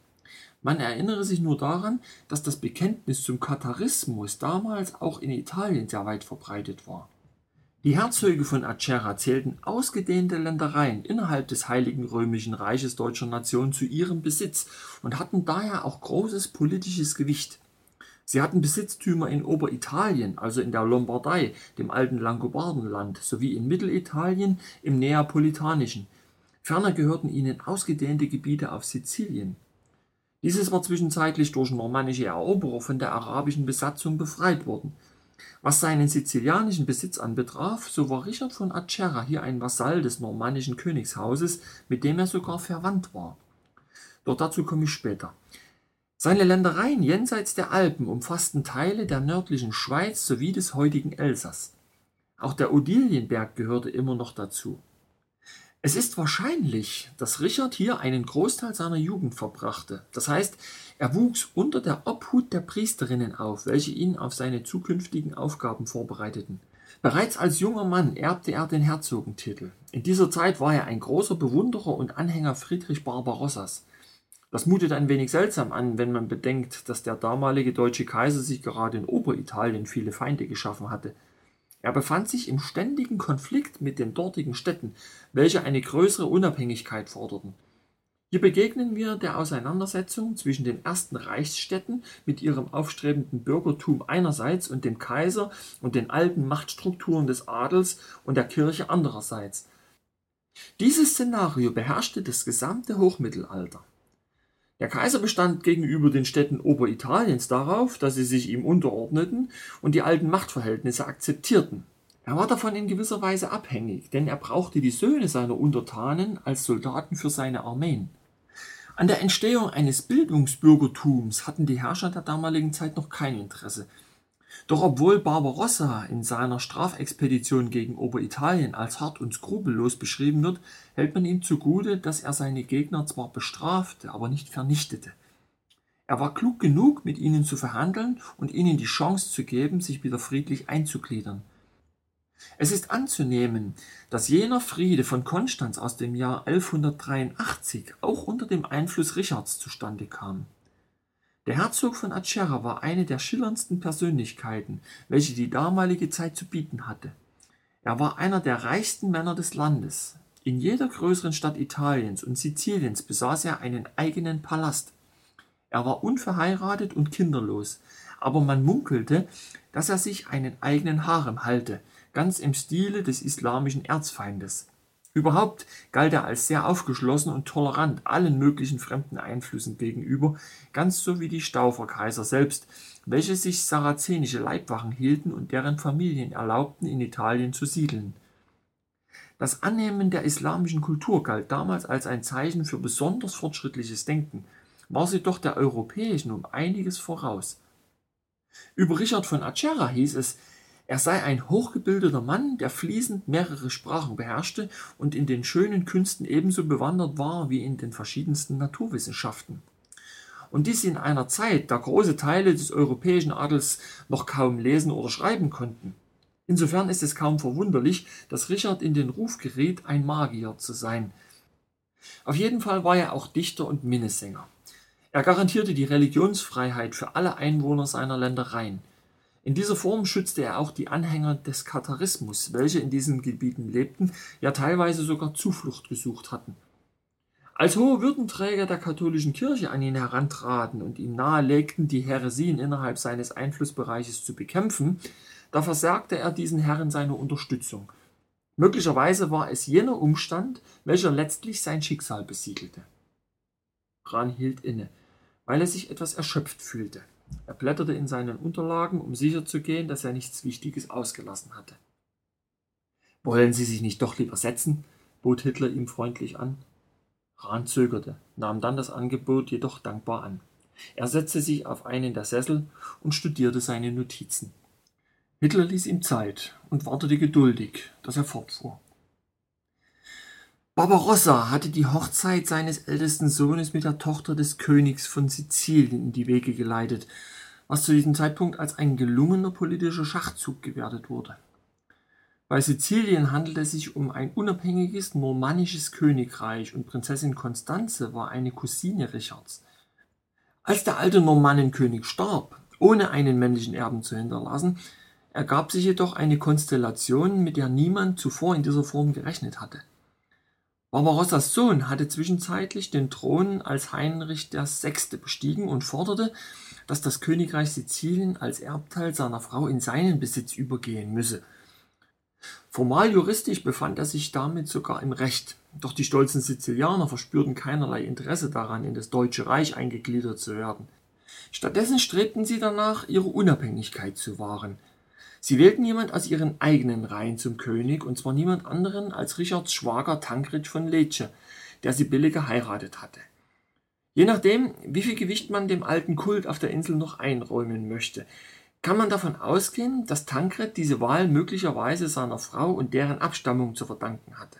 [SPEAKER 1] Man erinnere sich nur daran, dass das Bekenntnis zum Katharismus damals auch in Italien sehr weit verbreitet war. Die Herzöge von Acerra zählten ausgedehnte Ländereien innerhalb des Heiligen Römischen Reiches Deutscher Nation zu ihrem Besitz und hatten daher auch großes politisches Gewicht. Sie hatten Besitztümer in Oberitalien, also in der Lombardei, dem alten Langobardenland, sowie in Mittelitalien im Neapolitanischen. Ferner gehörten ihnen ausgedehnte Gebiete auf Sizilien. Dieses war zwischenzeitlich durch normannische Eroberer von der arabischen Besatzung befreit worden was seinen sizilianischen Besitz anbetraf, so war Richard von Acerra hier ein Vasall des normannischen Königshauses, mit dem er sogar verwandt war. Doch dazu komme ich später. Seine Ländereien jenseits der Alpen umfassten Teile der nördlichen Schweiz sowie des heutigen Elsass. Auch der Odilienberg gehörte immer noch dazu. Es ist wahrscheinlich, dass Richard hier einen Großteil seiner Jugend verbrachte. Das heißt, er wuchs unter der Obhut der Priesterinnen auf, welche ihn auf seine zukünftigen Aufgaben vorbereiteten. Bereits als junger Mann erbte er den Herzogentitel. In dieser Zeit war er ein großer Bewunderer und Anhänger Friedrich Barbarossas. Das mutet ein wenig seltsam an, wenn man bedenkt, dass der damalige deutsche Kaiser sich gerade in Oberitalien viele Feinde geschaffen hatte. Er befand sich im ständigen Konflikt mit den dortigen Städten, welche eine größere Unabhängigkeit forderten. Hier begegnen wir der Auseinandersetzung zwischen den ersten Reichsstädten mit ihrem aufstrebenden Bürgertum einerseits und dem Kaiser und den alten Machtstrukturen des Adels und der Kirche andererseits. Dieses Szenario beherrschte das gesamte Hochmittelalter. Der Kaiser bestand gegenüber den Städten Oberitaliens darauf, dass sie sich ihm unterordneten und die alten Machtverhältnisse akzeptierten. Er war davon in gewisser Weise abhängig, denn er brauchte die Söhne seiner Untertanen als Soldaten für seine Armeen. An der Entstehung eines Bildungsbürgertums hatten die Herrscher der damaligen Zeit noch kein Interesse. Doch obwohl Barbarossa in seiner Strafexpedition gegen Oberitalien als hart und skrupellos beschrieben wird, hält man ihm zugute, dass er seine Gegner zwar bestrafte, aber nicht vernichtete. Er war klug genug, mit ihnen zu verhandeln und ihnen die Chance zu geben, sich wieder friedlich einzugliedern. Es ist anzunehmen, dass jener Friede von Konstanz aus dem Jahr 1183 auch unter dem Einfluss Richards zustande kam. Der Herzog von Acerra war eine der schillerndsten Persönlichkeiten, welche die damalige Zeit zu bieten hatte. Er war einer der reichsten Männer des Landes. In jeder größeren Stadt Italiens und Siziliens besaß er einen eigenen Palast. Er war unverheiratet und kinderlos, aber man munkelte, dass er sich einen eigenen Harem halte, ganz im Stile des islamischen Erzfeindes. Überhaupt galt er als sehr aufgeschlossen und tolerant allen möglichen fremden Einflüssen gegenüber, ganz so wie die Stauferkaiser selbst, welche sich sarazenische Leibwachen hielten und deren Familien erlaubten, in Italien zu siedeln. Das Annehmen der islamischen Kultur galt damals als ein Zeichen für besonders fortschrittliches Denken, war sie doch der europäischen um einiges voraus. Über Richard von Acerra hieß es, er sei ein hochgebildeter Mann, der fließend mehrere Sprachen beherrschte und in den schönen Künsten ebenso bewandert war wie in den verschiedensten Naturwissenschaften. Und dies in einer Zeit, da große Teile des europäischen Adels noch kaum lesen oder schreiben konnten. Insofern ist es kaum verwunderlich, dass Richard in den Ruf geriet, ein Magier zu sein. Auf jeden Fall war er auch Dichter und Minnesänger. Er garantierte die Religionsfreiheit für alle Einwohner seiner Ländereien. In dieser Form schützte er auch die Anhänger des Katharismus, welche in diesen Gebieten lebten, ja teilweise sogar Zuflucht gesucht hatten. Als hohe Würdenträger der katholischen Kirche an ihn herantraten und ihm nahelegten, die Häresien innerhalb seines Einflussbereiches zu bekämpfen, da versagte er diesen Herren seine Unterstützung. Möglicherweise war es jener Umstand, welcher letztlich sein Schicksal besiegelte. Bran hielt inne, weil er sich etwas erschöpft fühlte. Er blätterte in seinen Unterlagen, um sicherzugehen, dass er nichts Wichtiges ausgelassen hatte. Wollen Sie sich nicht doch lieber setzen? bot Hitler ihm freundlich an. Rahn zögerte, nahm dann das Angebot jedoch dankbar an. Er setzte sich auf einen der Sessel und studierte seine Notizen. Hitler ließ ihm Zeit und wartete geduldig, dass er fortfuhr. Barbarossa hatte die Hochzeit seines ältesten Sohnes mit der Tochter des Königs von Sizilien in die Wege geleitet, was zu diesem Zeitpunkt als ein gelungener politischer Schachzug gewertet wurde. Bei Sizilien handelte es sich um ein unabhängiges normannisches Königreich und Prinzessin Konstanze war eine Cousine Richards. Als der alte Normannenkönig starb, ohne einen männlichen Erben zu hinterlassen, ergab sich jedoch eine Konstellation, mit der niemand zuvor in dieser Form gerechnet hatte. Barbarossas Sohn hatte zwischenzeitlich den Thron als Heinrich VI. bestiegen und forderte, dass das Königreich Sizilien als Erbteil seiner Frau in seinen Besitz übergehen müsse. Formal juristisch befand er sich damit sogar im Recht, doch die stolzen Sizilianer verspürten keinerlei Interesse daran, in das Deutsche Reich eingegliedert zu werden. Stattdessen strebten sie danach, ihre Unabhängigkeit zu wahren. Sie wählten jemand aus ihren eigenen Reihen zum König, und zwar niemand anderen als Richards Schwager Tancred von Lecce, der sie billig geheiratet hatte. Je nachdem, wie viel Gewicht man dem alten Kult auf der Insel noch einräumen möchte, kann man davon ausgehen, dass Tancred diese Wahl möglicherweise seiner Frau und deren Abstammung zu verdanken hatte.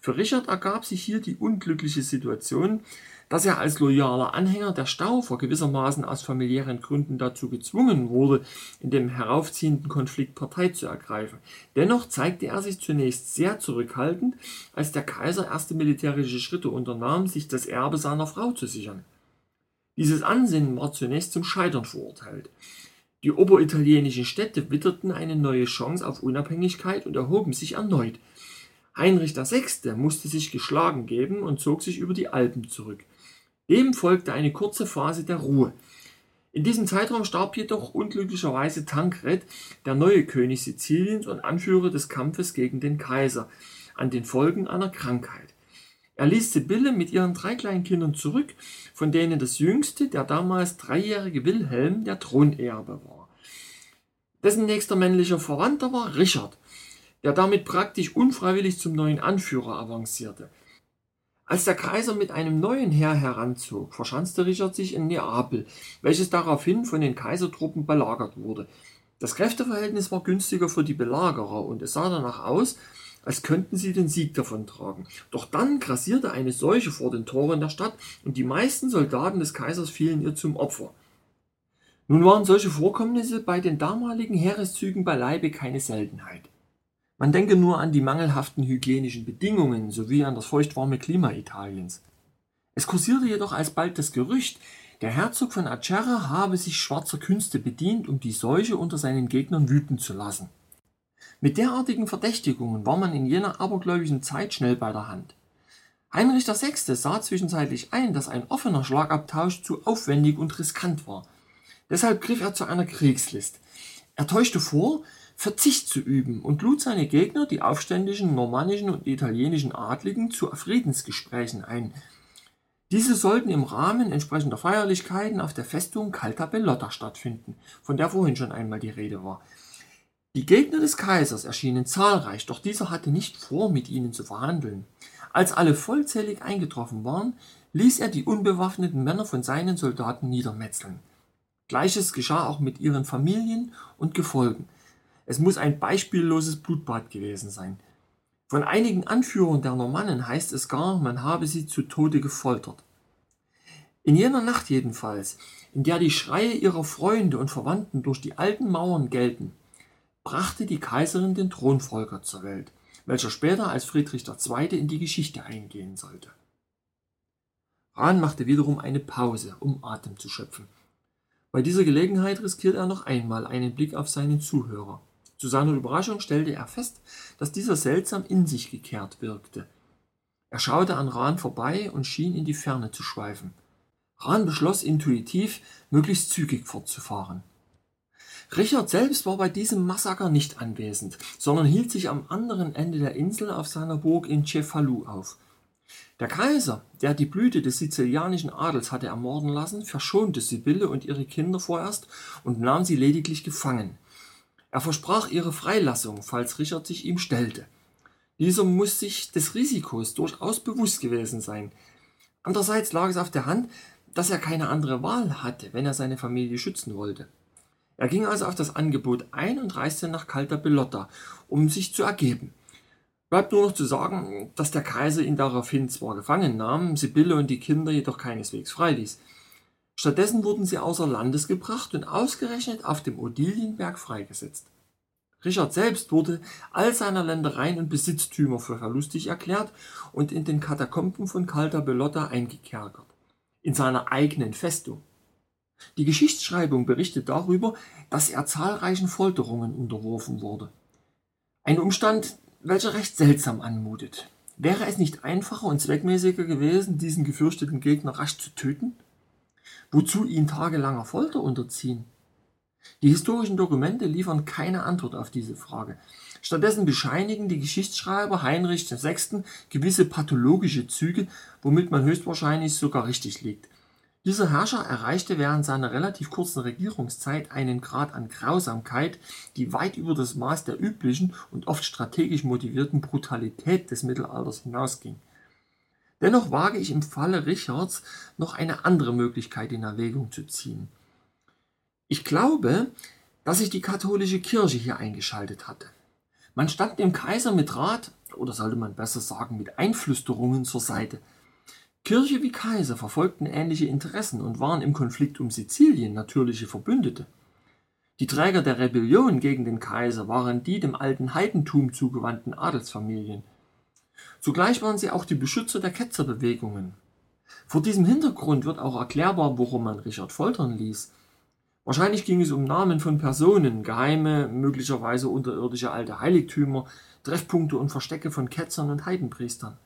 [SPEAKER 1] Für Richard ergab sich hier die unglückliche Situation, dass er als loyaler Anhänger der Staufer gewissermaßen aus familiären Gründen dazu gezwungen wurde, in dem heraufziehenden Konflikt Partei zu ergreifen. Dennoch zeigte er sich zunächst sehr zurückhaltend, als der Kaiser erste militärische Schritte unternahm, sich das Erbe seiner Frau zu sichern. Dieses Ansinnen war zunächst zum Scheitern verurteilt. Die oberitalienischen Städte witterten eine neue Chance auf Unabhängigkeit und erhoben sich erneut. Heinrich VI. musste sich geschlagen geben und zog sich über die Alpen zurück. Dem folgte eine kurze Phase der Ruhe. In diesem Zeitraum starb jedoch unglücklicherweise Tankred, der neue König Siziliens und Anführer des Kampfes gegen den Kaiser, an den Folgen einer Krankheit. Er ließ Sibylle mit ihren drei kleinen Kindern zurück, von denen das jüngste, der damals dreijährige Wilhelm, der Thronerbe war. Dessen nächster männlicher Verwandter war Richard, der damit praktisch unfreiwillig zum neuen Anführer avancierte. Als der Kaiser mit einem neuen Heer heranzog, verschanzte Richard sich in Neapel, welches daraufhin von den Kaisertruppen belagert wurde. Das Kräfteverhältnis war günstiger für die Belagerer und es sah danach aus, als könnten sie den Sieg davontragen. Doch dann grassierte eine Seuche vor den Toren der Stadt und die meisten Soldaten des Kaisers fielen ihr zum Opfer. Nun waren solche Vorkommnisse bei den damaligen Heereszügen beileibe keine Seltenheit. Man denke nur an die mangelhaften hygienischen Bedingungen sowie an das feuchtwarme Klima Italiens. Es kursierte jedoch alsbald das Gerücht, der Herzog von Acerra habe sich schwarzer Künste bedient, um die Seuche unter seinen Gegnern wüten zu lassen. Mit derartigen Verdächtigungen war man in jener abergläubischen Zeit schnell bei der Hand. Heinrich VI. sah zwischenzeitlich ein, dass ein offener Schlagabtausch zu aufwendig und riskant war. Deshalb griff er zu einer Kriegslist. Er täuschte vor, Verzicht zu üben und lud seine Gegner, die aufständischen normannischen und italienischen Adligen, zu Friedensgesprächen ein. Diese sollten im Rahmen entsprechender Feierlichkeiten auf der Festung Calta Bellotta stattfinden, von der vorhin schon einmal die Rede war. Die Gegner des Kaisers erschienen zahlreich, doch dieser hatte nicht vor, mit ihnen zu verhandeln. Als alle vollzählig eingetroffen waren, ließ er die unbewaffneten Männer von seinen Soldaten niedermetzeln. Gleiches geschah auch mit ihren Familien und Gefolgen. Es muss ein beispielloses Blutbad gewesen sein. Von einigen Anführern der Normannen heißt es gar, man habe sie zu Tode gefoltert. In jener Nacht jedenfalls, in der die Schreie ihrer Freunde und Verwandten durch die alten Mauern gelten, brachte die Kaiserin den Thronfolger zur Welt, welcher später als Friedrich II. in die Geschichte eingehen sollte. Rahn machte wiederum eine Pause, um Atem zu schöpfen. Bei dieser Gelegenheit riskiert er noch einmal einen Blick auf seinen Zuhörer. Zu seiner Überraschung stellte er fest, dass dieser seltsam in sich gekehrt wirkte. Er schaute an Rahn vorbei und schien in die Ferne zu schweifen. Rahn beschloss intuitiv, möglichst zügig fortzufahren. Richard selbst war bei diesem Massaker nicht anwesend, sondern hielt sich am anderen Ende der Insel auf seiner Burg in Cefalu auf. Der Kaiser, der die Blüte des sizilianischen Adels hatte ermorden lassen, verschonte Sibylle und ihre Kinder vorerst und nahm sie lediglich gefangen. Er versprach ihre Freilassung, falls Richard sich ihm stellte. Dieser muss sich des Risikos durchaus bewusst gewesen sein. Andererseits lag es auf der Hand, dass er keine andere Wahl hatte, wenn er seine Familie schützen wollte. Er ging also auf das Angebot ein und reiste nach Calta Bellotta, um sich zu ergeben. Bleibt nur noch zu sagen, dass der Kaiser ihn daraufhin zwar gefangen nahm, Sibylle und die Kinder jedoch keineswegs freiließ. Stattdessen wurden sie außer Landes gebracht und ausgerechnet auf dem Odilienberg freigesetzt. Richard selbst wurde all seiner Ländereien und Besitztümer für verlustig erklärt und in den Katakomben von Calta Bellotta eingekerkert, in seiner eigenen Festung. Die Geschichtsschreibung berichtet darüber, dass er zahlreichen Folterungen unterworfen wurde. Ein Umstand, welcher recht seltsam anmutet. Wäre es nicht einfacher und zweckmäßiger gewesen, diesen gefürchteten Gegner rasch zu töten? Wozu ihn tagelanger Folter unterziehen? Die historischen Dokumente liefern keine Antwort auf diese Frage. Stattdessen bescheinigen die Geschichtsschreiber Heinrich VI. gewisse pathologische Züge, womit man höchstwahrscheinlich sogar richtig liegt. Dieser Herrscher erreichte während seiner relativ kurzen Regierungszeit einen Grad an Grausamkeit, die weit über das Maß der üblichen und oft strategisch motivierten Brutalität des Mittelalters hinausging. Dennoch wage ich im Falle Richards noch eine andere Möglichkeit in Erwägung zu ziehen. Ich glaube, dass sich die katholische Kirche hier eingeschaltet hatte. Man stand dem Kaiser mit Rat, oder sollte man besser sagen mit Einflüsterungen zur Seite – Kirche wie Kaiser verfolgten ähnliche Interessen und waren im Konflikt um Sizilien natürliche Verbündete. Die Träger der Rebellion gegen den Kaiser waren die dem alten Heidentum zugewandten Adelsfamilien. Zugleich waren sie auch die Beschützer der Ketzerbewegungen. Vor diesem Hintergrund wird auch erklärbar, warum man Richard foltern ließ. Wahrscheinlich ging es um Namen von Personen, geheime, möglicherweise unterirdische alte Heiligtümer, Treffpunkte und Verstecke von Ketzern und Heidenpriestern.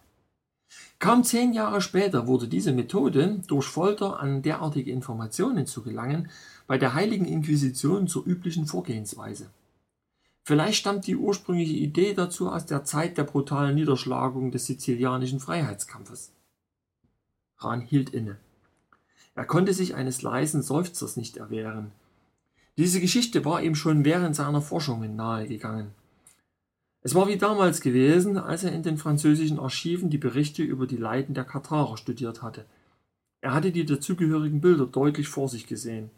[SPEAKER 1] Kaum zehn Jahre später wurde diese Methode, durch Folter an derartige Informationen zu gelangen, bei der Heiligen Inquisition zur üblichen Vorgehensweise. Vielleicht stammt die ursprüngliche Idee dazu aus der Zeit der brutalen Niederschlagung des sizilianischen Freiheitskampfes. Rahn hielt inne. Er konnte sich eines leisen Seufzers nicht erwehren. Diese Geschichte war ihm schon während seiner Forschungen nahegegangen. Es war wie damals gewesen, als er in den französischen Archiven die Berichte über die Leiden der Katharer studiert hatte. Er hatte die dazugehörigen Bilder deutlich vor sich gesehen.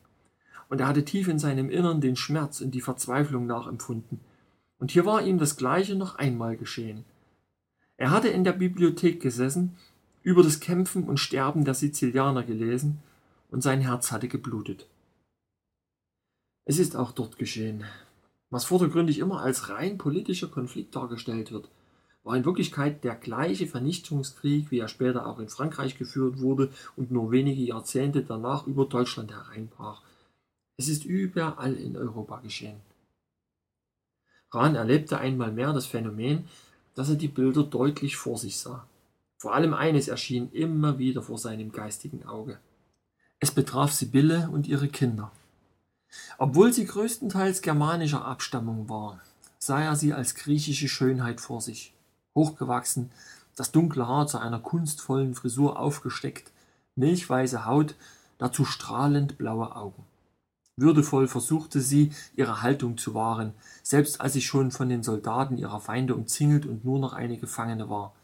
[SPEAKER 1] Und er hatte tief in seinem Innern den Schmerz und die Verzweiflung nachempfunden. Und hier war ihm das Gleiche noch einmal geschehen. Er hatte in der Bibliothek gesessen, über das Kämpfen und Sterben der Sizilianer gelesen, und sein Herz hatte geblutet. Es ist auch dort geschehen. Was vordergründig immer als rein politischer Konflikt dargestellt wird, war in Wirklichkeit der gleiche Vernichtungskrieg, wie er später auch in Frankreich geführt wurde und nur wenige Jahrzehnte danach über Deutschland hereinbrach. Es ist überall in Europa geschehen. Rahn erlebte einmal mehr das Phänomen, dass er die Bilder deutlich vor sich sah. Vor allem eines erschien immer wieder vor seinem geistigen Auge. Es betraf Sibylle und ihre Kinder. Obwohl sie größtenteils germanischer Abstammung war, sah er sie als griechische Schönheit vor sich. Hochgewachsen, das dunkle Haar zu einer kunstvollen Frisur aufgesteckt, milchweiße Haut, dazu strahlend blaue Augen. Würdevoll versuchte sie, ihre Haltung zu wahren, selbst als sie schon von den Soldaten ihrer Feinde umzingelt und nur noch eine Gefangene war.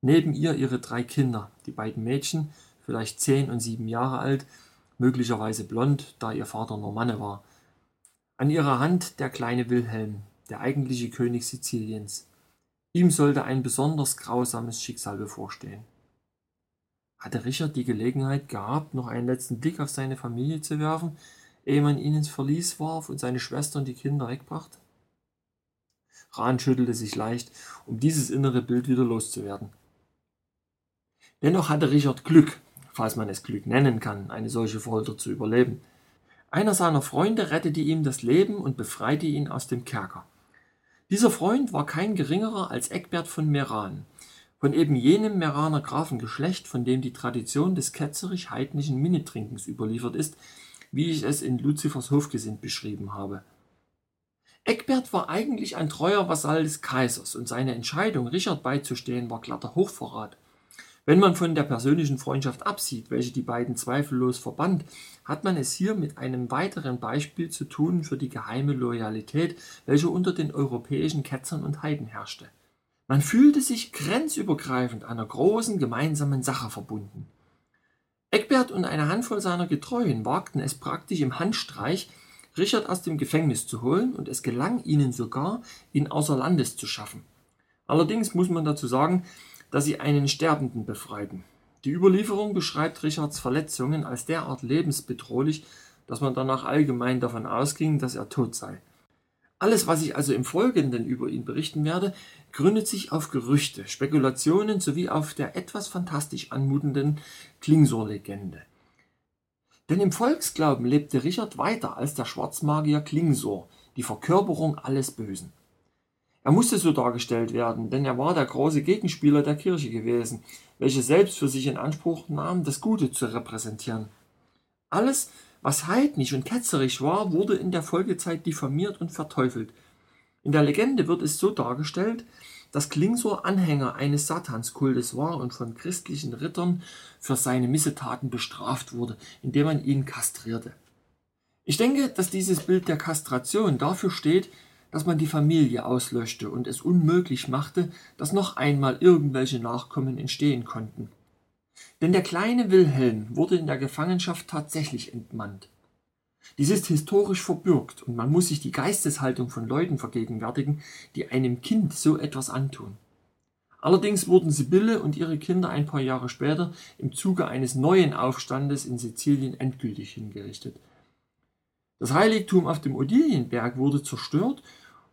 [SPEAKER 1] Neben ihr ihre drei Kinder, die beiden Mädchen, vielleicht zehn und sieben Jahre alt, möglicherweise blond, da ihr Vater Normanne war. An ihrer Hand der kleine Wilhelm, der eigentliche König Siziliens. Ihm sollte ein besonders grausames Schicksal bevorstehen. Hatte Richard die Gelegenheit gehabt, noch einen letzten Blick auf seine Familie zu werfen, ehe man ihn ins Verlies warf und seine Schwester und die Kinder wegbrachte? Rahn schüttelte sich leicht, um dieses innere Bild wieder loszuwerden. Dennoch hatte Richard Glück, falls man es Glück nennen kann, eine solche Folter zu überleben. Einer seiner Freunde rettete ihm das Leben und befreite ihn aus dem Kerker. Dieser Freund war kein geringerer als Eckbert von Meran, von eben jenem Meraner Grafengeschlecht, von dem die Tradition des ketzerisch-heidnischen Minnetrinkens überliefert ist, wie ich es in Luzifers Hofgesind beschrieben habe. Eckbert war eigentlich ein treuer Vasall des Kaisers und seine Entscheidung, Richard beizustehen, war glatter Hochverrat. Wenn man von der persönlichen Freundschaft absieht, welche die beiden zweifellos verband, hat man es hier mit einem weiteren Beispiel zu tun für die geheime Loyalität, welche unter den europäischen Ketzern und Heiden herrschte. Man fühlte sich grenzübergreifend einer großen gemeinsamen Sache verbunden. Eckbert und eine Handvoll seiner Getreuen wagten es praktisch im Handstreich, Richard aus dem Gefängnis zu holen, und es gelang ihnen sogar, ihn außer Landes zu schaffen. Allerdings muss man dazu sagen, dass sie einen Sterbenden befreiten. Die Überlieferung beschreibt Richards Verletzungen als derart lebensbedrohlich, dass man danach allgemein davon ausging, dass er tot sei. Alles, was ich also im Folgenden über ihn berichten werde, gründet sich auf Gerüchte, Spekulationen sowie auf der etwas fantastisch anmutenden Klingsor-Legende. Denn im Volksglauben lebte Richard weiter als der Schwarzmagier Klingsor, die Verkörperung alles Bösen. Er musste so dargestellt werden, denn er war der große Gegenspieler der Kirche gewesen, welche selbst für sich in Anspruch nahm, das Gute zu repräsentieren. Alles, was heidnisch und ketzerisch war, wurde in der Folgezeit diffamiert und verteufelt. In der Legende wird es so dargestellt, dass Klingsor Anhänger eines Satanskultes war und von christlichen Rittern für seine Missetaten bestraft wurde, indem man ihn kastrierte. Ich denke, dass dieses Bild der Kastration dafür steht, dass man die Familie auslöschte und es unmöglich machte, dass noch einmal irgendwelche Nachkommen entstehen konnten. Denn der kleine Wilhelm wurde in der Gefangenschaft tatsächlich entmannt. Dies ist historisch verbürgt und man muss sich die Geisteshaltung von Leuten vergegenwärtigen, die einem Kind so etwas antun. Allerdings wurden Sibylle und ihre Kinder ein paar Jahre später im Zuge eines neuen Aufstandes in Sizilien endgültig hingerichtet. Das Heiligtum auf dem Odilienberg wurde zerstört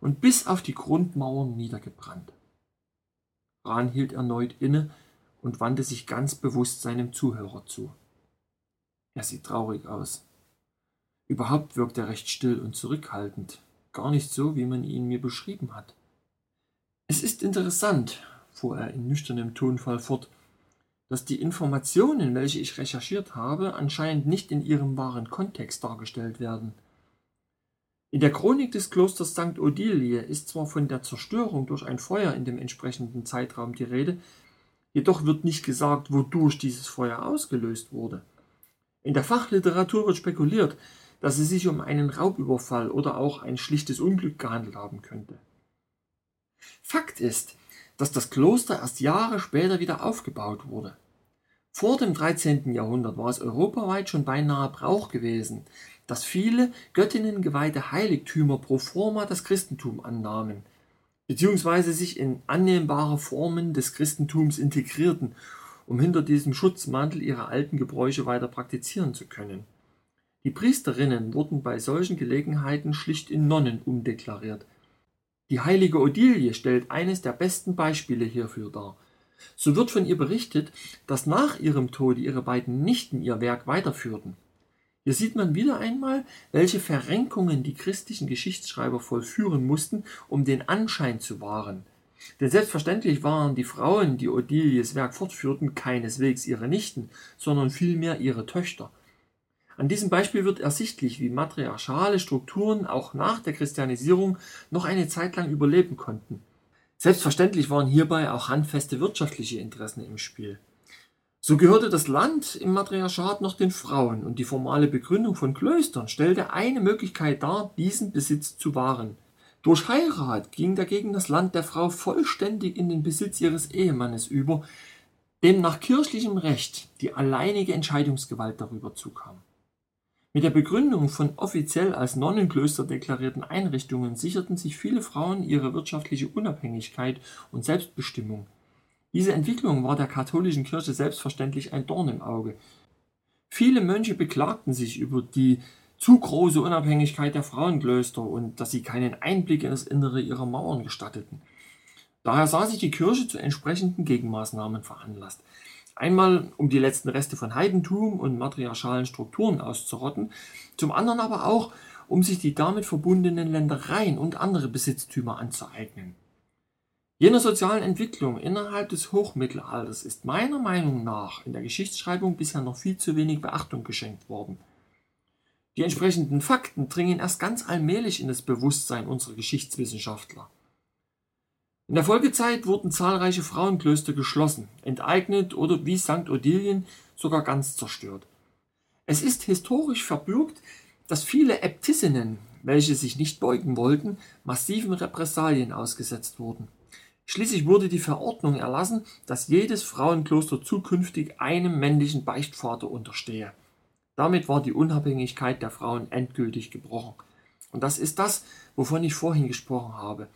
[SPEAKER 1] und bis auf die Grundmauern niedergebrannt. Rahn hielt erneut inne und wandte sich ganz bewusst seinem Zuhörer zu. Er sieht traurig aus. Überhaupt wirkt er recht still und zurückhaltend, gar nicht so, wie man ihn mir beschrieben hat. Es ist interessant, fuhr er in nüchternem Tonfall fort, dass die Informationen, welche ich recherchiert habe, anscheinend nicht in ihrem wahren Kontext dargestellt werden. In der Chronik des Klosters St. Odilie ist zwar von der Zerstörung durch ein Feuer in dem entsprechenden Zeitraum die Rede, jedoch wird nicht gesagt, wodurch dieses Feuer ausgelöst wurde. In der Fachliteratur wird spekuliert, dass es sich um einen Raubüberfall oder auch ein schlichtes Unglück gehandelt haben könnte. Fakt ist, dass das Kloster erst Jahre später wieder aufgebaut wurde. Vor dem 13. Jahrhundert war es europaweit schon beinahe Brauch gewesen, dass viele Göttinnen geweihte Heiligtümer pro forma das Christentum annahmen, beziehungsweise sich in annehmbare Formen des Christentums integrierten, um hinter diesem Schutzmantel ihre alten Gebräuche weiter praktizieren zu können. Die Priesterinnen wurden bei solchen Gelegenheiten schlicht in Nonnen umdeklariert. Die heilige Odilie stellt eines der besten Beispiele hierfür dar. So wird von ihr berichtet, dass nach ihrem Tode ihre beiden Nichten ihr Werk weiterführten. Hier sieht man wieder einmal, welche Verrenkungen die christlichen Geschichtsschreiber vollführen mussten, um den Anschein zu wahren. Denn selbstverständlich waren die Frauen, die Odilies Werk fortführten, keineswegs ihre Nichten, sondern vielmehr ihre Töchter. An diesem Beispiel wird ersichtlich, wie matriarchale Strukturen auch nach der Christianisierung noch eine Zeit lang überleben konnten. Selbstverständlich waren hierbei auch handfeste wirtschaftliche Interessen im Spiel. So gehörte das Land im Matriarchat noch den Frauen und die formale Begründung von Klöstern stellte eine Möglichkeit dar, diesen Besitz zu wahren. Durch Heirat ging dagegen das Land der Frau vollständig in den Besitz ihres Ehemannes über, dem nach kirchlichem Recht die alleinige Entscheidungsgewalt darüber zukam. Mit der Begründung von offiziell als Nonnenklöster deklarierten Einrichtungen sicherten sich viele Frauen ihre wirtschaftliche Unabhängigkeit und Selbstbestimmung. Diese Entwicklung war der katholischen Kirche selbstverständlich ein Dorn im Auge. Viele Mönche beklagten sich über die zu große Unabhängigkeit der Frauenklöster und dass sie keinen Einblick in das Innere ihrer Mauern gestatteten. Daher sah sich die Kirche zu entsprechenden Gegenmaßnahmen veranlasst. Einmal, um die letzten Reste von Heidentum und matriarchalen Strukturen auszurotten, zum anderen aber auch, um sich die damit verbundenen Ländereien und andere Besitztümer anzueignen. Jener sozialen Entwicklung innerhalb des Hochmittelalters ist meiner Meinung nach in der Geschichtsschreibung bisher noch viel zu wenig Beachtung geschenkt worden. Die entsprechenden Fakten dringen erst ganz allmählich in das Bewusstsein unserer Geschichtswissenschaftler. In der Folgezeit wurden zahlreiche Frauenklöster geschlossen, enteignet oder wie St. Odilien sogar ganz zerstört. Es ist historisch verbürgt, dass viele Äbtissinnen, welche sich nicht beugen wollten, massiven Repressalien ausgesetzt wurden. Schließlich wurde die Verordnung erlassen, dass jedes Frauenkloster zukünftig einem männlichen Beichtvater unterstehe. Damit war die Unabhängigkeit der Frauen endgültig gebrochen. Und das ist das, wovon ich vorhin gesprochen habe.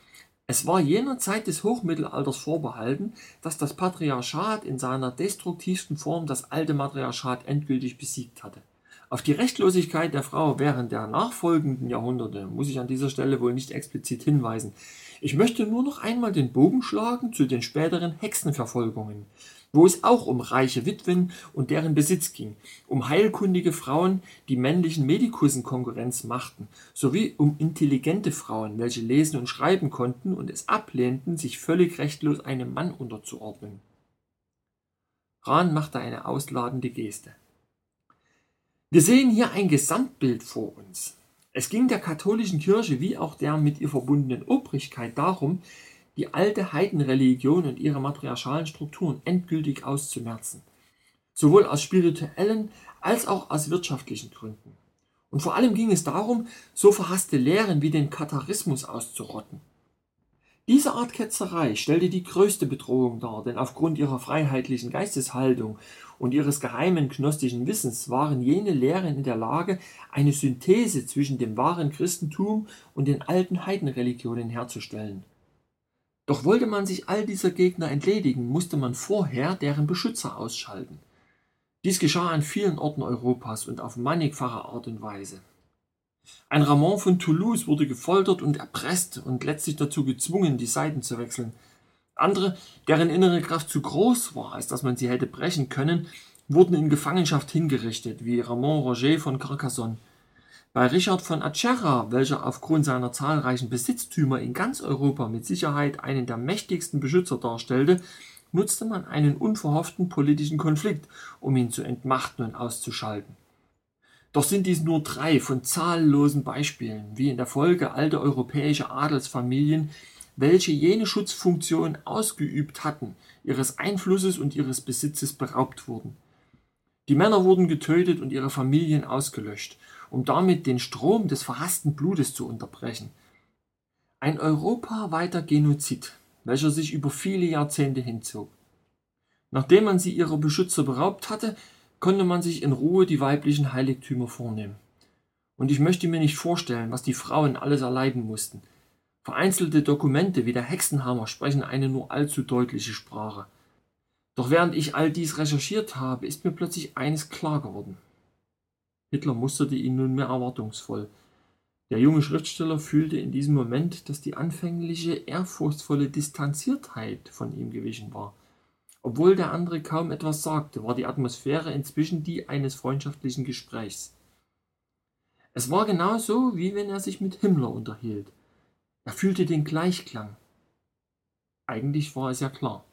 [SPEAKER 1] Es war jener Zeit des Hochmittelalters vorbehalten, dass das Patriarchat in seiner destruktivsten Form das alte Matriarchat endgültig besiegt hatte. Auf die Rechtlosigkeit der Frau während der nachfolgenden Jahrhunderte muss ich an dieser Stelle wohl nicht explizit hinweisen. Ich möchte nur noch einmal den Bogen schlagen zu den späteren Hexenverfolgungen, wo es auch um reiche Witwen und deren Besitz ging, um heilkundige Frauen, die männlichen Medikussen Konkurrenz machten, sowie um intelligente Frauen, welche lesen und schreiben konnten und es ablehnten, sich völlig rechtlos einem Mann unterzuordnen. Rahn machte eine ausladende Geste. Wir sehen hier ein Gesamtbild vor uns. Es ging der katholischen Kirche wie auch der mit ihr verbundenen Obrigkeit darum, die alte Heidenreligion und ihre matriarchalen Strukturen endgültig auszumerzen, sowohl aus spirituellen als auch aus wirtschaftlichen Gründen. Und vor allem ging es darum, so verhasste Lehren wie den Katharismus auszurotten. Diese Art Ketzerei stellte die größte Bedrohung dar, denn aufgrund ihrer freiheitlichen Geisteshaltung und ihres geheimen gnostischen Wissens waren jene Lehren in der Lage, eine Synthese zwischen dem wahren Christentum und den alten Heidenreligionen herzustellen. Doch wollte man sich all dieser Gegner entledigen, musste man vorher deren Beschützer ausschalten. Dies geschah an vielen Orten Europas und auf mannigfache Art und Weise. Ein Ramon von Toulouse wurde gefoltert und erpresst und letztlich dazu gezwungen, die Seiten zu wechseln. Andere, deren innere Kraft zu groß war, als dass man sie hätte brechen können, wurden in Gefangenschaft hingerichtet, wie Ramon Roger von Carcassonne. Bei Richard von Acerra, welcher aufgrund seiner zahlreichen Besitztümer in ganz Europa mit Sicherheit einen der mächtigsten Beschützer darstellte, nutzte man einen unverhofften politischen Konflikt, um ihn zu entmachten und auszuschalten. Doch sind dies nur drei von zahllosen Beispielen, wie in der Folge alte europäische Adelsfamilien, welche jene Schutzfunktion ausgeübt hatten, ihres Einflusses und ihres Besitzes beraubt wurden. Die Männer wurden getötet und ihre Familien ausgelöscht, um damit den Strom des verhassten Blutes zu unterbrechen. Ein europaweiter Genozid, welcher sich über viele Jahrzehnte hinzog. Nachdem man sie ihrer Beschützer beraubt hatte, konnte man sich in Ruhe die weiblichen Heiligtümer vornehmen. Und ich möchte mir nicht vorstellen, was die Frauen alles erleiden mussten. Vereinzelte Dokumente wie der Hexenhammer sprechen eine nur allzu deutliche Sprache. Doch während ich all dies recherchiert habe, ist mir plötzlich eines klar geworden. Hitler musterte ihn nunmehr erwartungsvoll. Der junge Schriftsteller fühlte in diesem Moment, dass die anfängliche ehrfurchtsvolle Distanziertheit von ihm gewichen war. Obwohl der andere kaum etwas sagte, war die Atmosphäre inzwischen die eines freundschaftlichen Gesprächs. Es war genau so, wie wenn er sich mit Himmler unterhielt. Er fühlte den Gleichklang. Eigentlich war es ja klar.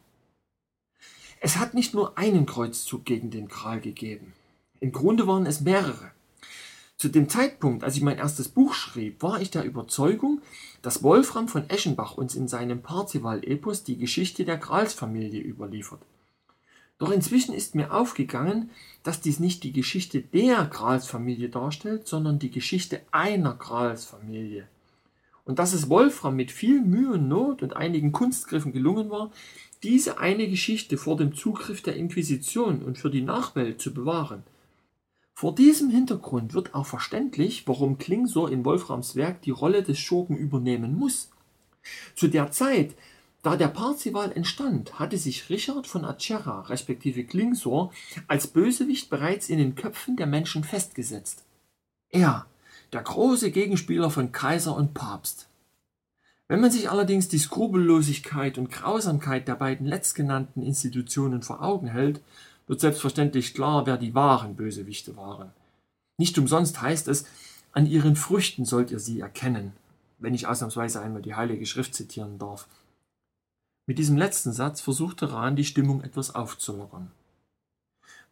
[SPEAKER 1] Es hat nicht nur einen Kreuzzug gegen den Kral gegeben. Im Grunde waren es mehrere. Zu dem Zeitpunkt, als ich mein erstes Buch schrieb, war ich der Überzeugung, dass Wolfram von Eschenbach uns in seinem Parzival-Epos die Geschichte der Gralsfamilie überliefert. Doch inzwischen ist mir aufgegangen, dass dies nicht die Geschichte der Gralsfamilie darstellt, sondern die Geschichte einer Gralsfamilie. Und dass es Wolfram mit viel Mühe und Not und einigen Kunstgriffen gelungen war, diese eine Geschichte vor dem Zugriff der Inquisition und für die Nachwelt zu bewahren. Vor diesem Hintergrund wird auch verständlich, warum Klingsor in Wolframs Werk die Rolle des Schurken übernehmen muss. Zu der Zeit, da der Parzival entstand, hatte sich Richard von Acerra respektive Klingsor als Bösewicht bereits in den Köpfen der Menschen festgesetzt. Er, der große Gegenspieler von Kaiser und Papst. Wenn man sich allerdings die Skrupellosigkeit und Grausamkeit der beiden letztgenannten Institutionen vor Augen hält, wird selbstverständlich klar, wer die wahren Bösewichte waren. Nicht umsonst heißt es, an ihren Früchten sollt ihr sie erkennen, wenn ich ausnahmsweise einmal die Heilige Schrift zitieren darf. Mit diesem letzten Satz versuchte Rahn die Stimmung etwas aufzulockern.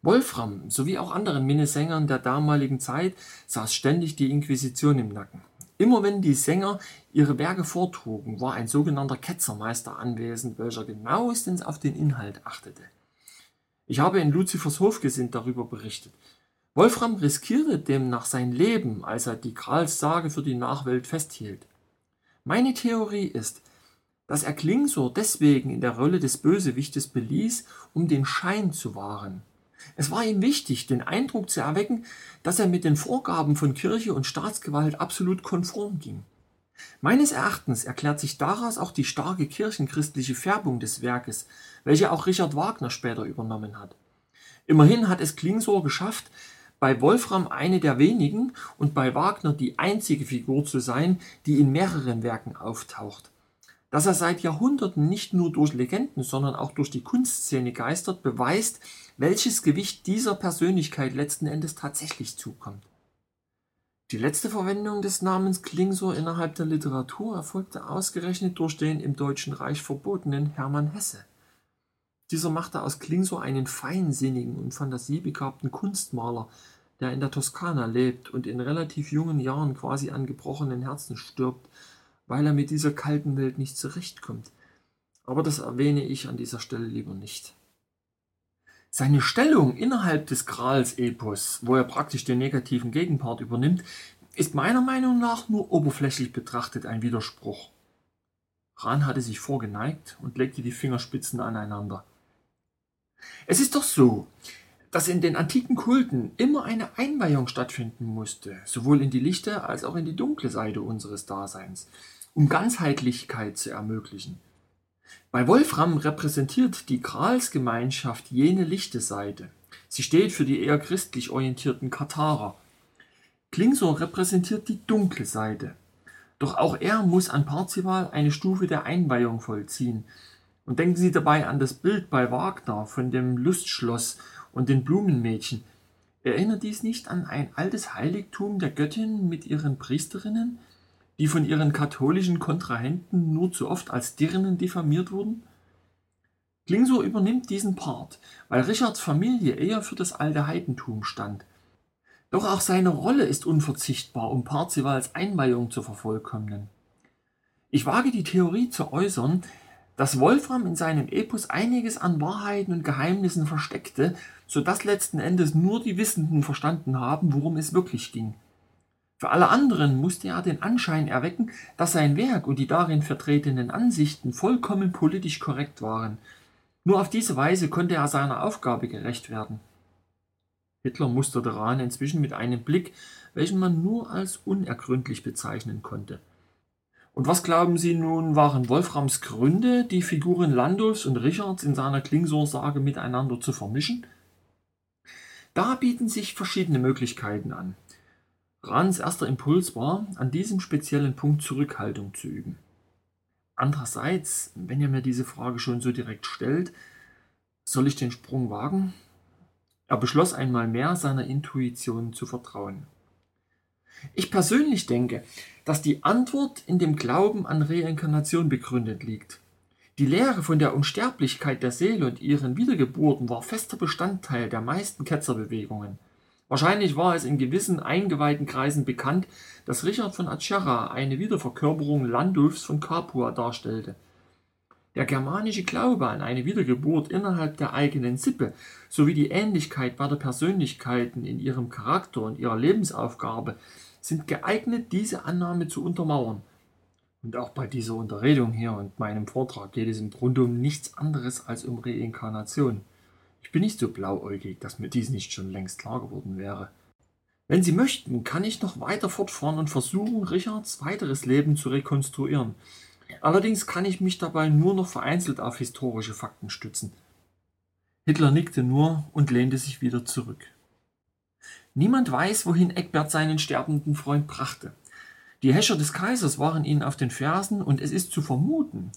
[SPEAKER 1] Wolfram sowie auch anderen Minnesängern der damaligen Zeit saß ständig die Inquisition im Nacken. Immer wenn die Sänger ihre Werke vortrugen, war ein sogenannter Ketzermeister anwesend, welcher genauestens auf den Inhalt achtete. Ich habe in Luzifers Hofgesind darüber berichtet. Wolfram riskierte demnach sein Leben, als er die Gralssage für die Nachwelt festhielt. Meine Theorie ist, dass er Klingsor deswegen in der Rolle des Bösewichtes beließ, um den Schein zu wahren. Es war ihm wichtig, den Eindruck zu erwecken, dass er mit den Vorgaben von Kirche und Staatsgewalt absolut konform ging. Meines Erachtens erklärt sich daraus auch die starke kirchenchristliche Färbung des Werkes, welche auch Richard Wagner später übernommen hat. Immerhin hat es Klingsor geschafft, bei Wolfram eine der wenigen und bei Wagner die einzige Figur zu sein, die in mehreren Werken auftaucht. Dass er seit Jahrhunderten nicht nur durch Legenden, sondern auch durch die Kunstszene geistert, beweist, welches Gewicht dieser Persönlichkeit letzten Endes tatsächlich zukommt. Die letzte Verwendung des Namens Klingsor innerhalb der Literatur erfolgte ausgerechnet durch den im Deutschen Reich verbotenen Hermann Hesse. Dieser machte aus Klingsor einen feinsinnigen und fantasiebegabten Kunstmaler, der in der Toskana lebt und in relativ jungen Jahren quasi an gebrochenen Herzen stirbt, weil er mit dieser kalten Welt nicht zurechtkommt. Aber das erwähne ich an dieser Stelle lieber nicht. Seine Stellung innerhalb des Grals-Epos, wo er praktisch den negativen Gegenpart übernimmt, ist meiner Meinung nach nur oberflächlich betrachtet ein Widerspruch. Ran hatte sich vorgeneigt und legte die Fingerspitzen aneinander. Es ist doch so, dass in den antiken Kulten immer eine Einweihung stattfinden musste, sowohl in die lichte als auch in die dunkle Seite unseres Daseins, um Ganzheitlichkeit zu ermöglichen. Bei Wolfram repräsentiert die Gralsgemeinschaft jene lichte Seite. Sie steht für die eher christlich orientierten Katharer. Klingsor repräsentiert die dunkle Seite. Doch auch er muss an Parzival eine Stufe der Einweihung vollziehen. Und denken Sie dabei an das Bild bei Wagner von dem Lustschloss und den Blumenmädchen. Erinnert dies nicht an ein altes Heiligtum der Göttin mit ihren Priesterinnen? Die von ihren katholischen Kontrahenten nur zu oft als Dirnen diffamiert wurden? Klingsor übernimmt diesen Part, weil Richards Familie eher für das alte Heidentum stand. Doch auch seine Rolle ist unverzichtbar, um Parzivals Einweihung zu vervollkommnen. Ich wage die Theorie zu äußern, dass Wolfram in seinem Epos einiges an Wahrheiten und Geheimnissen versteckte, so dass letzten Endes nur die Wissenden verstanden haben, worum es wirklich ging. Für alle anderen musste er den Anschein erwecken, dass sein Werk und die darin vertretenen Ansichten vollkommen politisch korrekt waren. Nur auf diese Weise konnte er seiner Aufgabe gerecht werden. Hitler musterte Rahn inzwischen mit einem Blick, welchen man nur als unergründlich bezeichnen konnte. Und was glauben Sie nun, waren Wolframs Gründe, die Figuren Landulfs und Richards in seiner Klingsor-Sage miteinander zu vermischen? Da bieten sich verschiedene Möglichkeiten an. Rahns erster Impuls war, an diesem speziellen Punkt Zurückhaltung zu üben. Andererseits, wenn ihr mir diese Frage schon so direkt stellt, soll ich den Sprung wagen? Er beschloss einmal mehr, seiner Intuition zu vertrauen. Ich persönlich denke, dass die Antwort in dem Glauben an Reinkarnation begründet liegt. Die Lehre von der Unsterblichkeit der Seele und ihren Wiedergeburten war fester Bestandteil der meisten Ketzerbewegungen. Wahrscheinlich war es in gewissen eingeweihten Kreisen bekannt, dass Richard von Acerra eine Wiederverkörperung Landulfs von Capua darstellte. Der germanische Glaube an eine Wiedergeburt innerhalb der eigenen Sippe sowie die Ähnlichkeit beider Persönlichkeiten in ihrem Charakter und ihrer Lebensaufgabe sind geeignet, diese Annahme zu untermauern. Und auch bei dieser Unterredung hier und meinem Vortrag geht es im Grunde um nichts anderes als um Reinkarnation. Ich bin nicht so blauäugig, dass mir dies nicht schon längst klar geworden wäre. Wenn Sie möchten, kann ich noch weiter fortfahren und versuchen, Richards weiteres Leben zu rekonstruieren. Allerdings kann ich mich dabei nur noch vereinzelt auf historische Fakten stützen. Hitler nickte nur und lehnte sich wieder zurück. Niemand weiß, wohin Eckbert seinen sterbenden Freund brachte. Die Häscher des Kaisers waren ihnen auf den Fersen und es ist zu vermuten,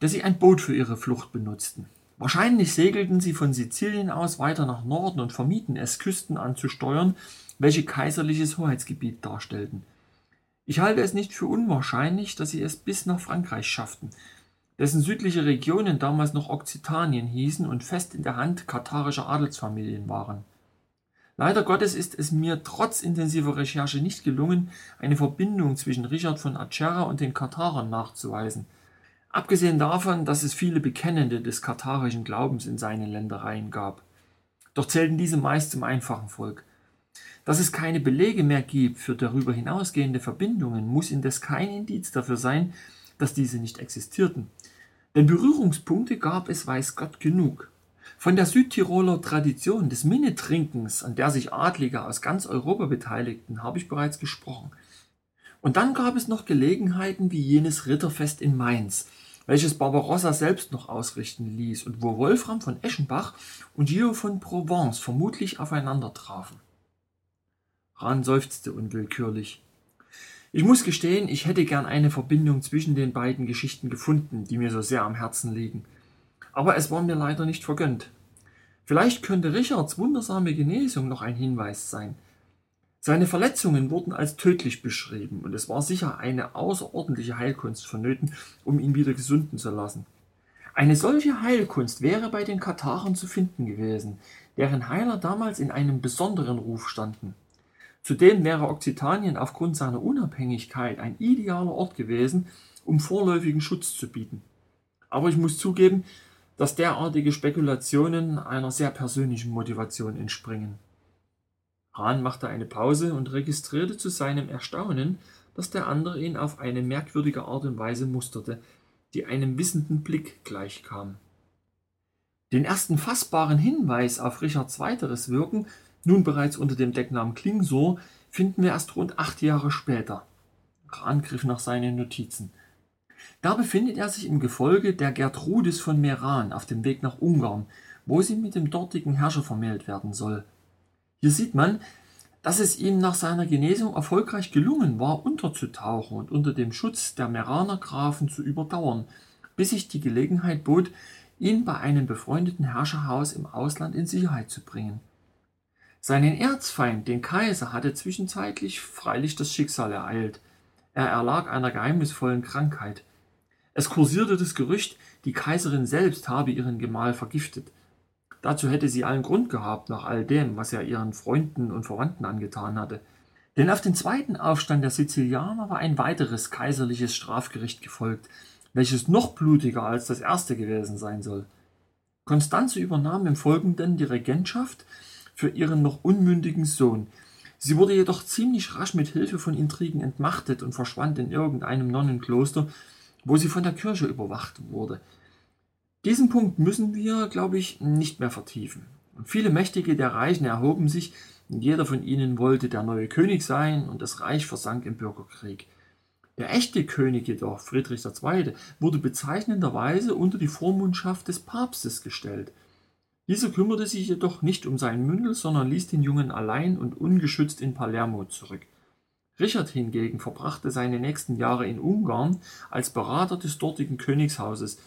[SPEAKER 1] dass sie ein Boot für ihre Flucht benutzten. Wahrscheinlich segelten sie von Sizilien aus weiter nach Norden und vermieden es, Küsten anzusteuern, welche kaiserliches Hoheitsgebiet darstellten. Ich halte es nicht für unwahrscheinlich, dass sie es bis nach Frankreich schafften, dessen südliche Regionen damals noch Okzitanien hießen und fest in der Hand katharischer Adelsfamilien waren. Leider Gottes ist es mir trotz intensiver Recherche nicht gelungen, eine Verbindung zwischen Richard von Acerra und den Katharern nachzuweisen. Abgesehen davon, dass es viele Bekennende des katharischen Glaubens in seinen Ländereien gab. Doch zählten diese meist zum einfachen Volk. Dass es keine Belege mehr gibt für darüber hinausgehende Verbindungen, muss indes kein Indiz dafür sein, dass diese nicht existierten. Denn Berührungspunkte gab es weiß Gott genug. Von der Südtiroler Tradition des Minnetrinkens, an der sich Adlige aus ganz Europa beteiligten, habe ich bereits gesprochen. Und dann gab es noch Gelegenheiten wie jenes Ritterfest in Mainz, welches Barbarossa selbst noch ausrichten ließ und wo Wolfram von Eschenbach und Gio von Provence vermutlich aufeinander trafen. Rahn seufzte unwillkürlich. Ich muss gestehen, ich hätte gern eine Verbindung zwischen den beiden Geschichten gefunden, die mir so sehr am Herzen liegen aber es war mir leider nicht vergönnt. Vielleicht könnte Richards wundersame Genesung noch ein Hinweis sein. Seine Verletzungen wurden als tödlich beschrieben und es war sicher eine außerordentliche Heilkunst vonnöten, um ihn wieder gesunden zu lassen. Eine solche Heilkunst wäre bei den Katharen zu finden gewesen, deren Heiler damals in einem besonderen Ruf standen. Zudem wäre Okzitanien aufgrund seiner Unabhängigkeit ein idealer Ort gewesen, um vorläufigen Schutz zu bieten. Aber ich muss zugeben, dass derartige Spekulationen einer sehr persönlichen Motivation entspringen. Hahn machte eine Pause und registrierte zu seinem Erstaunen, dass der andere ihn auf eine merkwürdige Art und Weise musterte, die einem wissenden Blick gleichkam. Den ersten fassbaren Hinweis auf Richards weiteres Wirken, nun bereits unter dem Decknamen Klingsor, finden wir erst rund acht Jahre später. Rahn griff nach seinen Notizen. Da befindet er sich im Gefolge der Gertrudis von Meran auf dem Weg nach Ungarn, wo sie mit dem dortigen Herrscher vermählt werden soll. Hier sieht man, dass es ihm nach seiner Genesung erfolgreich gelungen war, unterzutauchen und unter dem Schutz der Meraner Grafen zu überdauern, bis sich die Gelegenheit bot, ihn bei einem befreundeten Herrscherhaus im Ausland in Sicherheit zu bringen. Seinen Erzfeind, den Kaiser, hatte zwischenzeitlich freilich das Schicksal ereilt. Er erlag einer geheimnisvollen Krankheit. Es kursierte das Gerücht, die Kaiserin selbst habe ihren Gemahl vergiftet. Dazu hätte sie allen Grund gehabt, nach all dem, was er ihren Freunden und Verwandten angetan hatte. Denn auf den zweiten Aufstand der Sizilianer war ein weiteres kaiserliches Strafgericht gefolgt, welches noch blutiger als das erste gewesen sein soll. Konstanze übernahm im Folgenden die Regentschaft für ihren noch unmündigen Sohn. Sie wurde jedoch ziemlich rasch mit Hilfe von Intrigen entmachtet und verschwand in irgendeinem Nonnenkloster, wo sie von der Kirche überwacht wurde. Diesen Punkt müssen wir, glaube ich, nicht mehr vertiefen. Und viele Mächtige der Reichen erhoben sich, und jeder von ihnen wollte der neue König sein, und das Reich versank im Bürgerkrieg. Der echte König jedoch, Friedrich II., wurde bezeichnenderweise unter die Vormundschaft des Papstes gestellt. Dieser kümmerte sich jedoch nicht um seinen Mündel, sondern ließ den Jungen allein und ungeschützt in Palermo zurück. Richard hingegen verbrachte seine nächsten Jahre in Ungarn als Berater des dortigen Königshauses,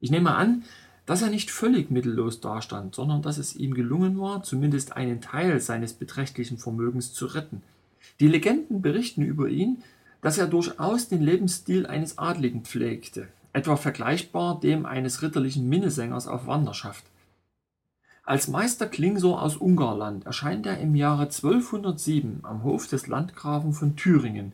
[SPEAKER 1] ich nehme an, dass er nicht völlig mittellos dastand, sondern dass es ihm gelungen war, zumindest einen Teil seines beträchtlichen Vermögens zu retten. Die Legenden berichten über ihn, dass er durchaus den Lebensstil eines Adligen pflegte, etwa vergleichbar dem eines ritterlichen Minnesängers auf Wanderschaft. Als Meister Klingsor aus Ungarland erscheint er im Jahre 1207 am Hof des Landgrafen von Thüringen.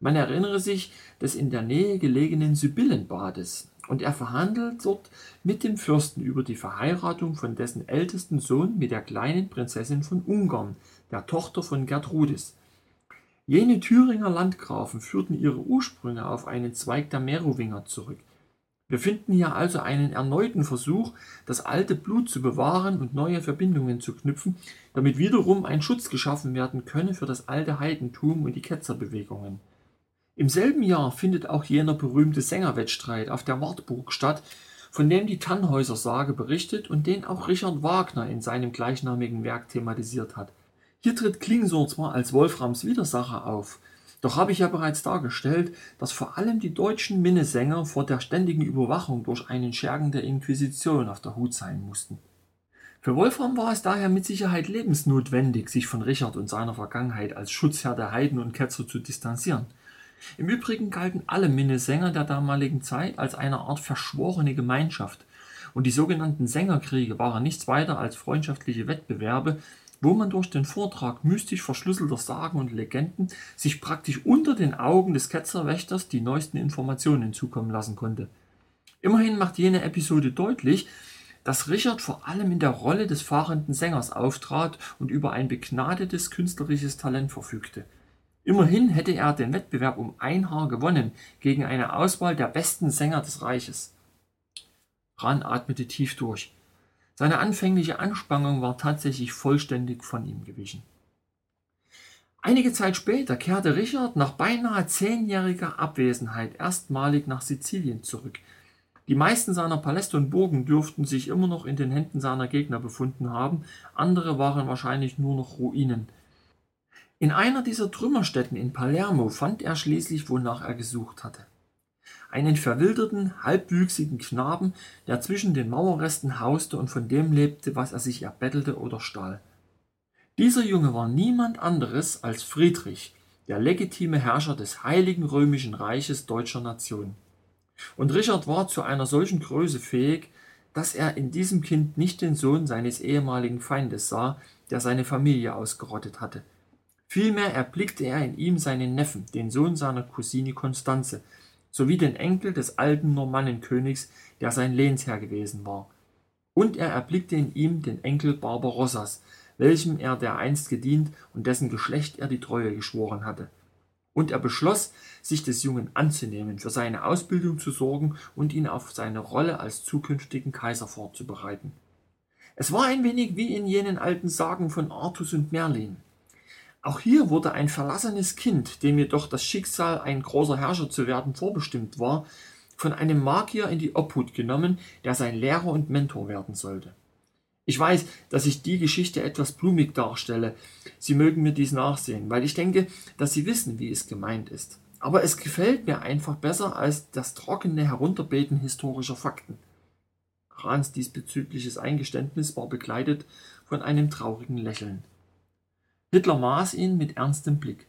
[SPEAKER 1] Man erinnere sich des in der Nähe gelegenen Sibyllenbades, und er verhandelt dort mit dem Fürsten über die Verheiratung von dessen ältesten Sohn mit der kleinen Prinzessin von Ungarn, der Tochter von Gertrudis. Jene Thüringer Landgrafen führten ihre Ursprünge auf einen Zweig der Merowinger zurück. Wir finden hier also einen erneuten Versuch, das alte Blut zu bewahren und neue Verbindungen zu knüpfen, damit wiederum ein Schutz geschaffen werden könne für das alte Heidentum und die Ketzerbewegungen. Im selben Jahr findet auch jener berühmte Sängerwettstreit auf der Wartburg statt, von dem die Tannhäuser-Sage berichtet und den auch Richard Wagner in seinem gleichnamigen Werk thematisiert hat. Hier tritt Klingsor zwar als Wolframs Widersacher auf, doch habe ich ja bereits dargestellt, dass vor allem die deutschen Minnesänger vor der ständigen Überwachung durch einen Schergen der Inquisition auf der Hut sein mussten. Für Wolfram war es daher mit Sicherheit lebensnotwendig, sich von Richard und seiner Vergangenheit als Schutzherr der Heiden und Ketzer zu distanzieren. Im Übrigen galten alle Minnesänger der damaligen Zeit als eine Art verschworene Gemeinschaft, und die sogenannten Sängerkriege waren nichts weiter als freundschaftliche Wettbewerbe, wo man durch den Vortrag mystisch verschlüsselter Sagen und Legenden sich praktisch unter den Augen des Ketzerwächters die neuesten Informationen zukommen lassen konnte. Immerhin macht jene Episode deutlich, dass Richard vor allem in der Rolle des fahrenden Sängers auftrat und über ein begnadetes künstlerisches Talent verfügte. Immerhin hätte er den Wettbewerb um ein Haar gewonnen gegen eine Auswahl der besten Sänger des Reiches. Ran atmete tief durch. Seine anfängliche Anspannung war tatsächlich vollständig von ihm gewichen. Einige Zeit später kehrte Richard nach beinahe zehnjähriger Abwesenheit erstmalig nach Sizilien zurück. Die meisten seiner Paläste und Burgen dürften sich immer noch in den Händen seiner Gegner befunden haben, andere waren wahrscheinlich nur noch Ruinen. In einer dieser Trümmerstätten in Palermo fand er schließlich, wonach er gesucht hatte. Einen verwilderten, halbwüchsigen Knaben, der zwischen den Mauerresten hauste und von dem lebte, was er sich erbettelte oder stahl. Dieser Junge war niemand anderes als Friedrich, der legitime Herrscher des Heiligen Römischen Reiches deutscher Nation. Und Richard war zu einer solchen Größe fähig, dass er in diesem Kind nicht den Sohn seines ehemaligen Feindes sah, der seine Familie ausgerottet hatte, Vielmehr erblickte er in ihm seinen Neffen, den Sohn seiner Cousine Constanze, sowie den Enkel des alten Normannenkönigs, der sein Lehnsherr gewesen war. Und er erblickte in ihm den Enkel Barbarossas, welchem er dereinst gedient und dessen Geschlecht er die Treue geschworen hatte. Und er beschloss, sich des Jungen anzunehmen, für seine Ausbildung zu sorgen und ihn auf seine Rolle als zukünftigen Kaiser vorzubereiten. Es war ein wenig wie in jenen alten Sagen von Artus und Merlin. Auch hier wurde ein verlassenes Kind, dem jedoch das Schicksal, ein großer Herrscher zu werden, vorbestimmt war, von einem Magier in die Obhut genommen, der sein Lehrer und Mentor werden sollte. Ich weiß, dass ich die Geschichte etwas blumig darstelle. Sie mögen mir dies nachsehen, weil ich denke, dass Sie wissen, wie es gemeint ist. Aber es gefällt mir einfach besser als das trockene Herunterbeten historischer Fakten. Rahns diesbezügliches Eingeständnis war begleitet von einem traurigen Lächeln. Hitler maß ihn mit ernstem Blick.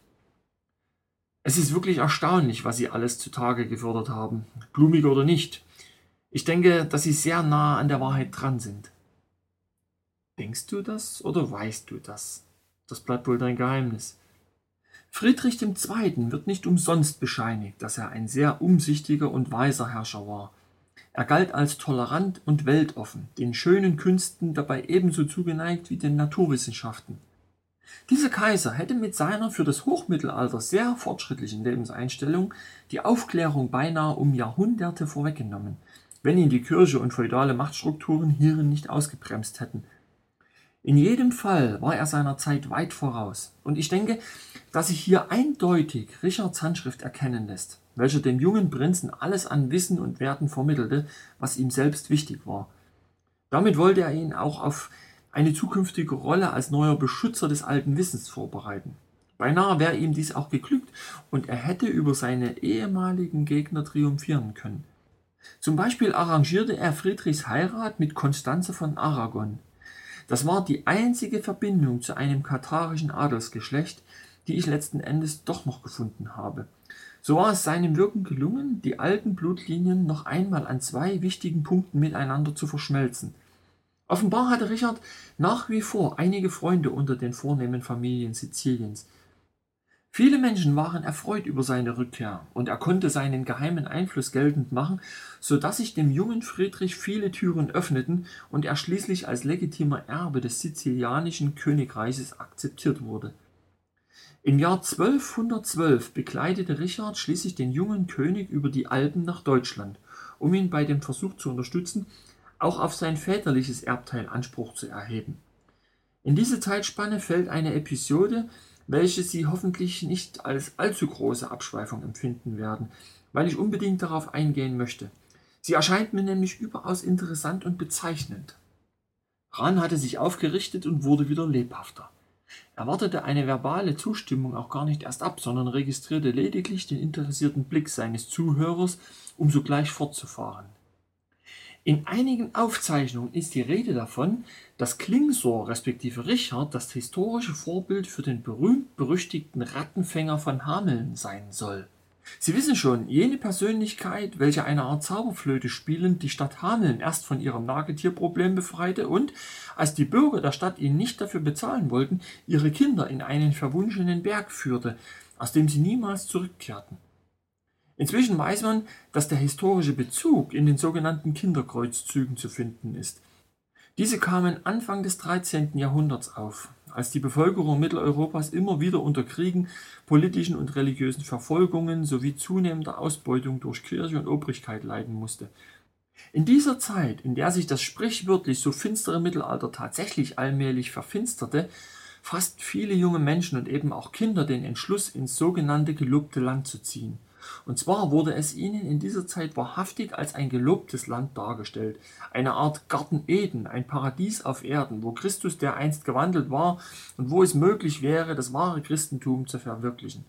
[SPEAKER 1] Es ist wirklich erstaunlich, was Sie alles zutage gefördert haben, blumig oder nicht. Ich denke, dass Sie sehr nah an der Wahrheit dran sind. Denkst du das oder weißt du das? Das bleibt wohl dein Geheimnis. Friedrich II. wird nicht umsonst bescheinigt, dass er ein sehr umsichtiger und weiser Herrscher war. Er galt als tolerant und weltoffen, den schönen Künsten dabei ebenso zugeneigt wie den Naturwissenschaften. Dieser Kaiser hätte mit seiner für das Hochmittelalter sehr fortschrittlichen Lebenseinstellung die Aufklärung beinahe um Jahrhunderte vorweggenommen, wenn ihn die Kirche und feudale Machtstrukturen hierin nicht ausgebremst hätten. In jedem Fall war er seiner Zeit weit voraus, und ich denke, dass sich hier eindeutig Richards Handschrift erkennen lässt, welcher dem jungen Prinzen alles an Wissen und Werten vermittelte, was ihm selbst wichtig war. Damit wollte er ihn auch auf eine zukünftige Rolle als neuer Beschützer des alten Wissens vorbereiten. Beinahe wäre ihm dies auch geglückt und er hätte über seine ehemaligen Gegner triumphieren können. Zum Beispiel arrangierte er Friedrichs Heirat mit Konstanze von Aragon. Das war die einzige Verbindung zu einem katharischen Adelsgeschlecht, die ich letzten Endes doch noch gefunden habe. So war es seinem Wirken gelungen, die alten Blutlinien noch einmal an zwei wichtigen Punkten miteinander zu verschmelzen – Offenbar hatte Richard nach wie vor einige Freunde unter den vornehmen Familien Siziliens. Viele Menschen waren erfreut über seine Rückkehr, und er konnte seinen geheimen Einfluss geltend machen, so dass sich dem jungen Friedrich viele Türen öffneten und er schließlich als legitimer Erbe des sizilianischen Königreiches akzeptiert wurde. Im Jahr 1212 begleitete Richard schließlich den jungen König über die Alpen nach Deutschland, um ihn bei dem Versuch zu unterstützen, auch auf sein väterliches Erbteil Anspruch zu erheben. In diese Zeitspanne fällt eine Episode, welche Sie hoffentlich nicht als allzu große Abschweifung empfinden werden, weil ich unbedingt darauf eingehen möchte. Sie erscheint mir nämlich überaus interessant und bezeichnend. Ran hatte sich aufgerichtet und wurde wieder lebhafter. Er wartete eine verbale Zustimmung auch gar nicht erst ab, sondern registrierte lediglich den interessierten Blick seines Zuhörers, um sogleich fortzufahren. In einigen Aufzeichnungen ist die Rede davon, dass Klingsor respektive Richard das historische Vorbild für den berühmt-berüchtigten Rattenfänger von Hameln sein soll. Sie wissen schon, jene Persönlichkeit, welche eine Art Zauberflöte spielend die Stadt Hameln erst von ihrem Nagetierproblem befreite und, als die Bürger der Stadt ihn nicht dafür bezahlen wollten, ihre Kinder in einen verwunschenen Berg führte, aus dem sie niemals zurückkehrten. Inzwischen weiß man, dass der historische Bezug in den sogenannten Kinderkreuzzügen zu finden ist. Diese kamen Anfang des 13. Jahrhunderts auf, als die Bevölkerung Mitteleuropas immer wieder unter Kriegen, politischen und religiösen Verfolgungen sowie zunehmender Ausbeutung durch Kirche und Obrigkeit leiden musste. In dieser Zeit, in der sich das sprichwörtlich so finstere Mittelalter tatsächlich allmählich verfinsterte, fassten viele junge Menschen und eben auch Kinder den Entschluss, ins sogenannte gelobte Land zu ziehen. Und zwar wurde es ihnen in dieser Zeit wahrhaftig als ein gelobtes Land dargestellt, eine Art Garten Eden, ein Paradies auf Erden, wo Christus dereinst gewandelt war und wo es möglich wäre, das wahre Christentum zu verwirklichen.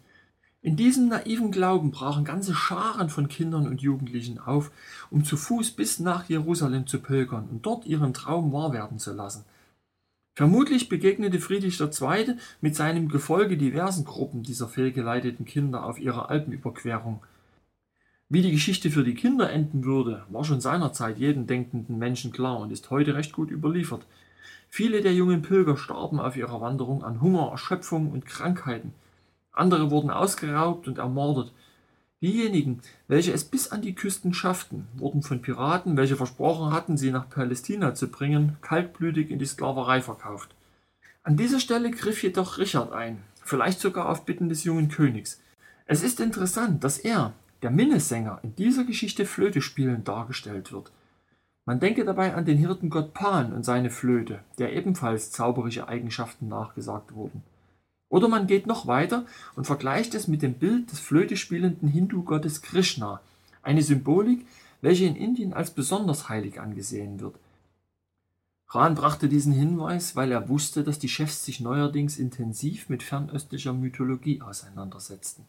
[SPEAKER 1] In diesem naiven Glauben brachen ganze Scharen von Kindern und Jugendlichen auf, um zu Fuß bis nach Jerusalem zu pilgern und dort ihren Traum wahr werden zu lassen. Vermutlich begegnete Friedrich II. mit seinem Gefolge diversen Gruppen dieser fehlgeleiteten Kinder auf ihrer Alpenüberquerung. Wie die Geschichte für die Kinder enden würde, war schon seinerzeit jedem denkenden Menschen klar und ist heute recht gut überliefert. Viele der jungen Pilger starben auf ihrer Wanderung an Hunger, Erschöpfung und Krankheiten. Andere wurden ausgeraubt und ermordet. Diejenigen, welche es bis an die Küsten schafften, wurden von Piraten, welche versprochen hatten, sie nach Palästina zu bringen, kaltblütig in die Sklaverei verkauft. An dieser Stelle griff jedoch Richard ein, vielleicht sogar auf Bitten des jungen Königs. Es ist interessant, dass er, der Minnesänger, in dieser Geschichte Flöte spielend dargestellt wird. Man denke dabei an den Hirtengott Pan und seine Flöte, der ebenfalls zauberische Eigenschaften nachgesagt wurden. Oder man geht noch weiter und vergleicht es mit dem Bild des Flöte spielenden Hindu-Gottes Krishna, eine Symbolik, welche in Indien als besonders heilig angesehen wird. Rahn brachte diesen Hinweis, weil er wusste, dass die Chefs sich neuerdings intensiv mit fernöstlicher Mythologie auseinandersetzten.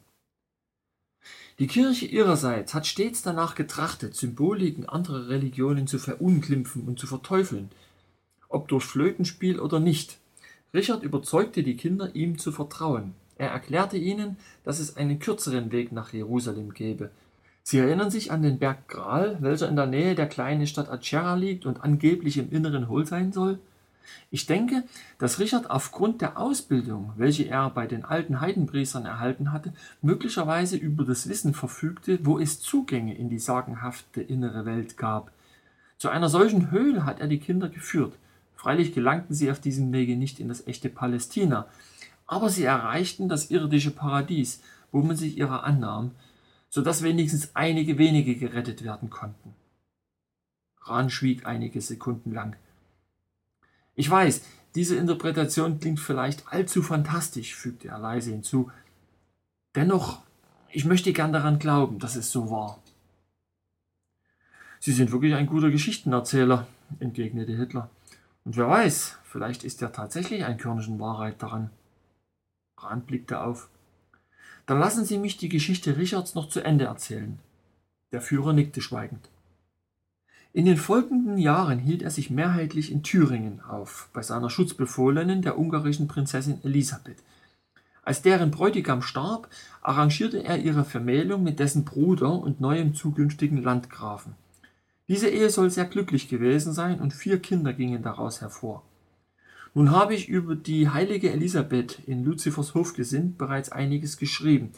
[SPEAKER 1] Die Kirche ihrerseits hat stets danach getrachtet, Symboliken anderer Religionen zu verunglimpfen und zu verteufeln, ob durch Flötenspiel oder nicht. Richard überzeugte die Kinder, ihm zu vertrauen. Er erklärte ihnen, dass es einen kürzeren Weg nach Jerusalem gebe. Sie erinnern sich an den Berg Gral, welcher in der Nähe der kleinen Stadt Acera liegt und angeblich im Inneren hohl sein soll? Ich denke, dass Richard aufgrund der Ausbildung, welche er bei den alten Heidenpriestern erhalten hatte, möglicherweise über das Wissen verfügte, wo es Zugänge in die sagenhafte innere Welt gab. Zu einer solchen Höhle hat er die Kinder geführt. Freilich gelangten sie auf diesem Wege nicht in das echte Palästina, aber sie erreichten das irdische Paradies, wo man sich ihrer annahm, so dass wenigstens einige wenige gerettet werden konnten. Rahn schwieg einige Sekunden lang. Ich weiß, diese Interpretation klingt vielleicht allzu fantastisch, fügte er leise hinzu. Dennoch, ich möchte gern daran glauben, dass es so war. Sie sind wirklich ein guter Geschichtenerzähler, entgegnete Hitler. Und wer weiß, vielleicht ist ja tatsächlich ein Körnchen Wahrheit daran. Rand blickte auf. Dann lassen Sie mich die Geschichte Richards noch zu Ende erzählen. Der Führer nickte schweigend. In den folgenden Jahren hielt er sich mehrheitlich in Thüringen auf, bei seiner Schutzbefohlenen, der ungarischen Prinzessin Elisabeth. Als deren Bräutigam starb, arrangierte er ihre Vermählung mit dessen Bruder und neuem zukünftigen Landgrafen. Diese Ehe soll sehr glücklich gewesen sein und vier Kinder gingen daraus hervor. Nun habe ich über die heilige Elisabeth in Luzifers Hofgesind bereits einiges geschrieben,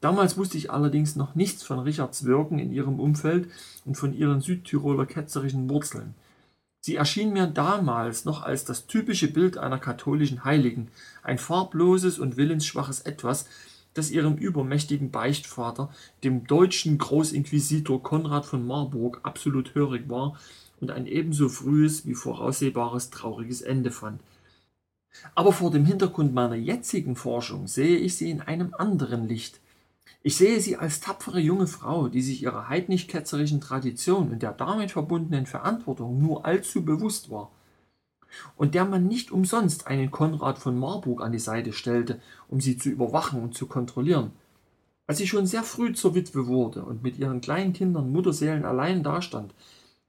[SPEAKER 1] Damals wusste ich allerdings noch nichts von Richards Wirken in ihrem Umfeld und von ihren Südtiroler ketzerischen Wurzeln. Sie erschien mir damals noch als das typische Bild einer katholischen Heiligen, ein farbloses und willensschwaches Etwas, das ihrem übermächtigen Beichtvater, dem deutschen Großinquisitor Konrad von Marburg, absolut hörig war und ein ebenso frühes wie voraussehbares trauriges Ende fand. Aber vor dem Hintergrund meiner jetzigen Forschung sehe ich sie in einem anderen Licht. Ich sehe sie als tapfere junge Frau, die sich ihrer heidnisch-ketzerischen Tradition und der damit verbundenen Verantwortung nur allzu bewusst war und der man nicht umsonst einen Konrad von Marburg an die Seite stellte, um sie zu überwachen und zu kontrollieren. Als sie schon sehr früh zur Witwe wurde und mit ihren kleinen Kindern Mutterseelen allein dastand,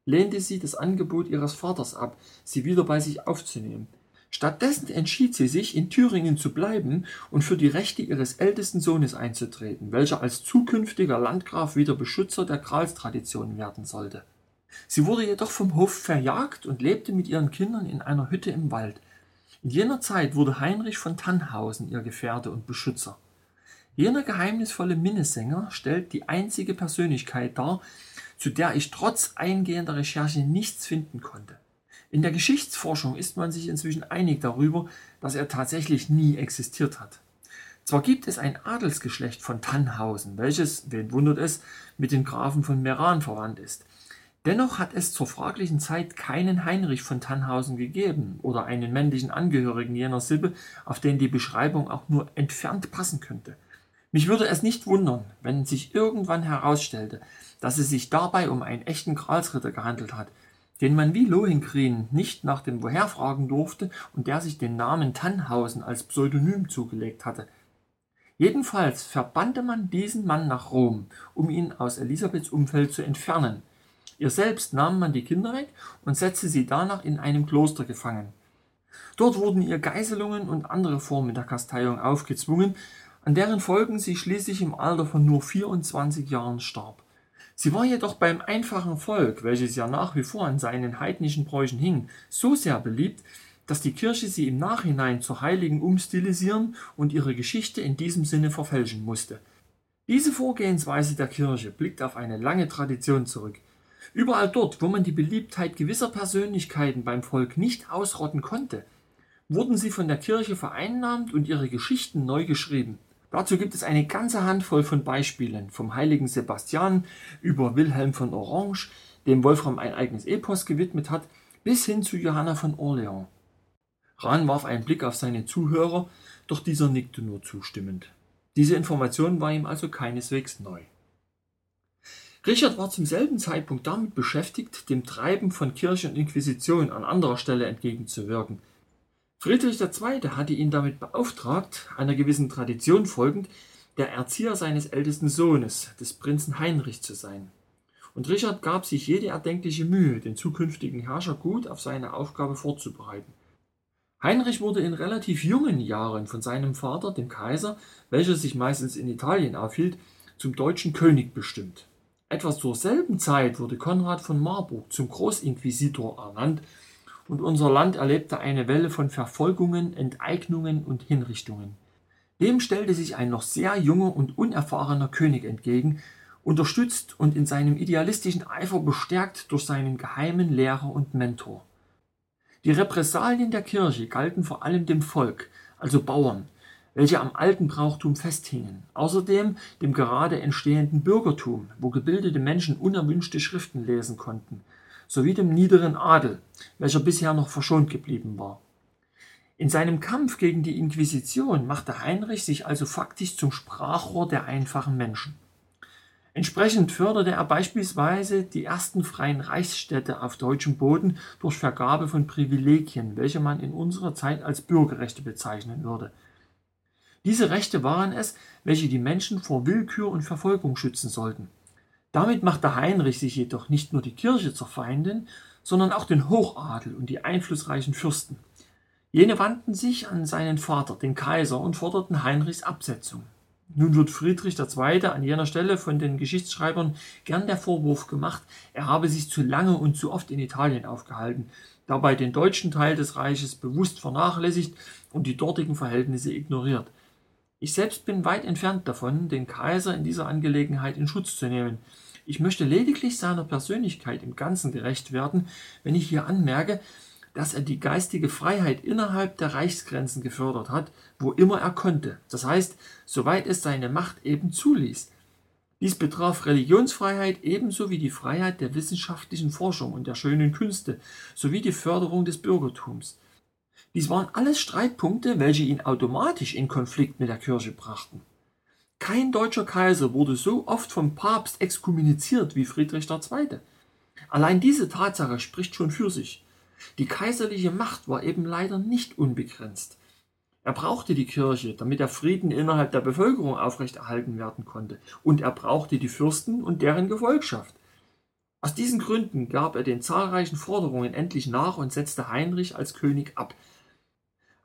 [SPEAKER 1] lehnte sie das Angebot ihres Vaters ab, sie wieder bei sich aufzunehmen. Stattdessen entschied sie sich, in Thüringen zu bleiben und für die Rechte ihres ältesten Sohnes einzutreten, welcher als zukünftiger Landgraf wieder Beschützer der Gralstradition werden sollte. Sie wurde jedoch vom Hof verjagt und lebte mit ihren Kindern in einer Hütte im Wald. In jener Zeit wurde Heinrich von Tannhausen ihr Gefährte und Beschützer. Jener geheimnisvolle Minnesänger stellt die einzige Persönlichkeit dar, zu der ich trotz eingehender Recherche nichts finden konnte. In der Geschichtsforschung ist man sich inzwischen einig darüber, dass er tatsächlich nie existiert hat. Zwar gibt es ein Adelsgeschlecht von Tannhausen, welches, wen wundert es, mit den Grafen von Meran verwandt ist. Dennoch hat es zur fraglichen Zeit keinen Heinrich von Tannhausen gegeben oder einen männlichen Angehörigen jener Sippe, auf den die Beschreibung auch nur entfernt passen könnte. Mich würde es nicht wundern, wenn sich irgendwann herausstellte, dass es sich dabei um einen echten Gralsritter gehandelt hat, den man wie Lohengrin nicht nach dem Woher fragen durfte und der sich den Namen Tannhausen als Pseudonym zugelegt hatte. Jedenfalls verbannte man diesen Mann nach Rom, um ihn aus Elisabeths Umfeld zu entfernen. Ihr selbst nahm man die Kinder weg und setzte sie danach in einem Kloster gefangen. Dort wurden ihr Geiselungen und andere Formen der Kasteiung aufgezwungen, an deren Folgen sie schließlich im Alter von nur 24 Jahren starb. Sie war jedoch beim einfachen Volk, welches ja nach wie vor an seinen heidnischen Bräuchen hing, so sehr beliebt, dass die Kirche sie im Nachhinein zur Heiligen umstilisieren und ihre Geschichte in diesem Sinne verfälschen musste. Diese Vorgehensweise der Kirche blickt auf eine lange Tradition zurück. Überall dort, wo man die Beliebtheit gewisser Persönlichkeiten beim Volk nicht ausrotten konnte, wurden sie von der Kirche vereinnahmt und ihre Geschichten neu geschrieben. Dazu gibt es eine ganze Handvoll von Beispielen, vom heiligen Sebastian über Wilhelm von Orange, dem Wolfram ein eigenes Epos gewidmet hat, bis hin zu Johanna von Orleans. Rahn warf einen Blick auf seine Zuhörer, doch dieser nickte nur zustimmend. Diese Information war ihm also keineswegs neu. Richard war zum selben Zeitpunkt damit beschäftigt, dem Treiben von Kirche und Inquisition an anderer Stelle entgegenzuwirken – Friedrich II. hatte ihn damit beauftragt, einer gewissen Tradition folgend, der Erzieher seines ältesten Sohnes, des Prinzen Heinrich, zu sein. Und Richard gab sich jede erdenkliche Mühe, den zukünftigen Herrscher gut auf seine Aufgabe vorzubereiten. Heinrich wurde in relativ jungen Jahren von seinem Vater, dem Kaiser, welcher sich meistens in Italien aufhielt, zum deutschen König bestimmt. Etwas zur selben Zeit wurde Konrad von Marburg zum Großinquisitor ernannt und unser Land erlebte eine Welle von Verfolgungen, Enteignungen und Hinrichtungen. Dem stellte sich ein noch sehr junger und unerfahrener König entgegen, unterstützt und in seinem idealistischen Eifer bestärkt durch seinen geheimen Lehrer und Mentor. Die Repressalien der Kirche galten vor allem dem Volk, also Bauern, welche am alten Brauchtum festhingen, außerdem dem gerade entstehenden Bürgertum, wo gebildete Menschen unerwünschte Schriften lesen konnten, sowie dem niederen Adel, welcher bisher noch verschont geblieben war. In seinem Kampf gegen die Inquisition machte Heinrich sich also faktisch zum Sprachrohr der einfachen Menschen. Entsprechend förderte er beispielsweise die ersten freien Reichsstädte auf deutschem Boden durch Vergabe von Privilegien, welche man in unserer Zeit als Bürgerrechte bezeichnen würde – diese Rechte waren es, welche die Menschen vor Willkür und Verfolgung schützen sollten. Damit machte Heinrich sich jedoch nicht nur die Kirche zur Feindin, sondern auch den Hochadel und die einflussreichen Fürsten. Jene wandten sich an seinen Vater, den Kaiser, und forderten Heinrichs Absetzung. Nun wird Friedrich II. an jener Stelle von den Geschichtsschreibern gern der Vorwurf gemacht, er habe sich zu lange und zu oft in Italien aufgehalten, dabei den deutschen Teil des Reiches bewusst vernachlässigt und die dortigen Verhältnisse ignoriert. Ich selbst bin weit entfernt davon, den Kaiser in dieser Angelegenheit in Schutz zu nehmen. Ich möchte lediglich seiner Persönlichkeit im Ganzen gerecht werden, wenn ich hier anmerke, dass er die geistige Freiheit innerhalb der Reichsgrenzen gefördert hat, wo immer er konnte, das heißt, soweit es seine Macht eben zuließ. Dies betraf Religionsfreiheit ebenso wie die Freiheit der wissenschaftlichen Forschung und der schönen Künste sowie die Förderung des Bürgertums. Dies waren alles Streitpunkte, welche ihn automatisch in Konflikt mit der Kirche brachten. Kein deutscher Kaiser wurde so oft vom Papst exkommuniziert wie Friedrich II. Allein diese Tatsache spricht schon für sich. Die kaiserliche Macht war eben leider nicht unbegrenzt. Er brauchte die Kirche, damit der Frieden innerhalb der Bevölkerung aufrechterhalten werden konnte, und er brauchte die Fürsten und deren Gefolgschaft. Aus diesen Gründen gab er den zahlreichen Forderungen endlich nach und setzte Heinrich als König ab,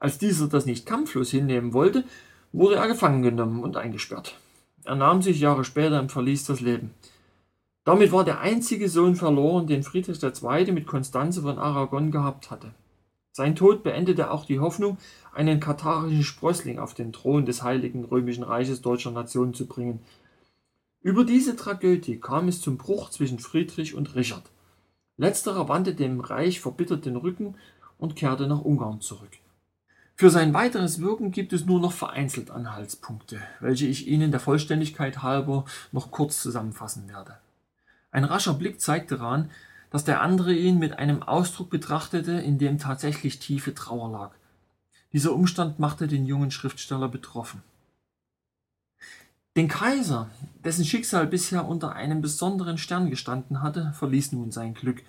[SPEAKER 1] als dieser das nicht kampflos hinnehmen wollte, wurde er gefangen genommen und eingesperrt. Er nahm sich Jahre später im Verlies das Leben. Damit war der einzige Sohn verloren, den Friedrich II. mit Konstanze von Aragon gehabt hatte. Sein Tod beendete auch die Hoffnung, einen katharischen Sprössling auf den Thron des Heiligen Römischen Reiches deutscher Nation zu bringen. Über diese Tragödie kam es zum Bruch zwischen Friedrich und Richard. Letzterer wandte dem Reich verbittert den Rücken und kehrte nach Ungarn zurück. Für sein weiteres Wirken gibt es nur noch vereinzelt Anhaltspunkte, welche ich Ihnen der Vollständigkeit halber noch kurz zusammenfassen werde. Ein rascher Blick zeigt daran, dass der andere ihn mit einem Ausdruck betrachtete, in dem tatsächlich tiefe Trauer lag. Dieser Umstand machte den jungen Schriftsteller betroffen. Den Kaiser, dessen Schicksal bisher unter einem besonderen Stern gestanden hatte, verließ nun sein Glück.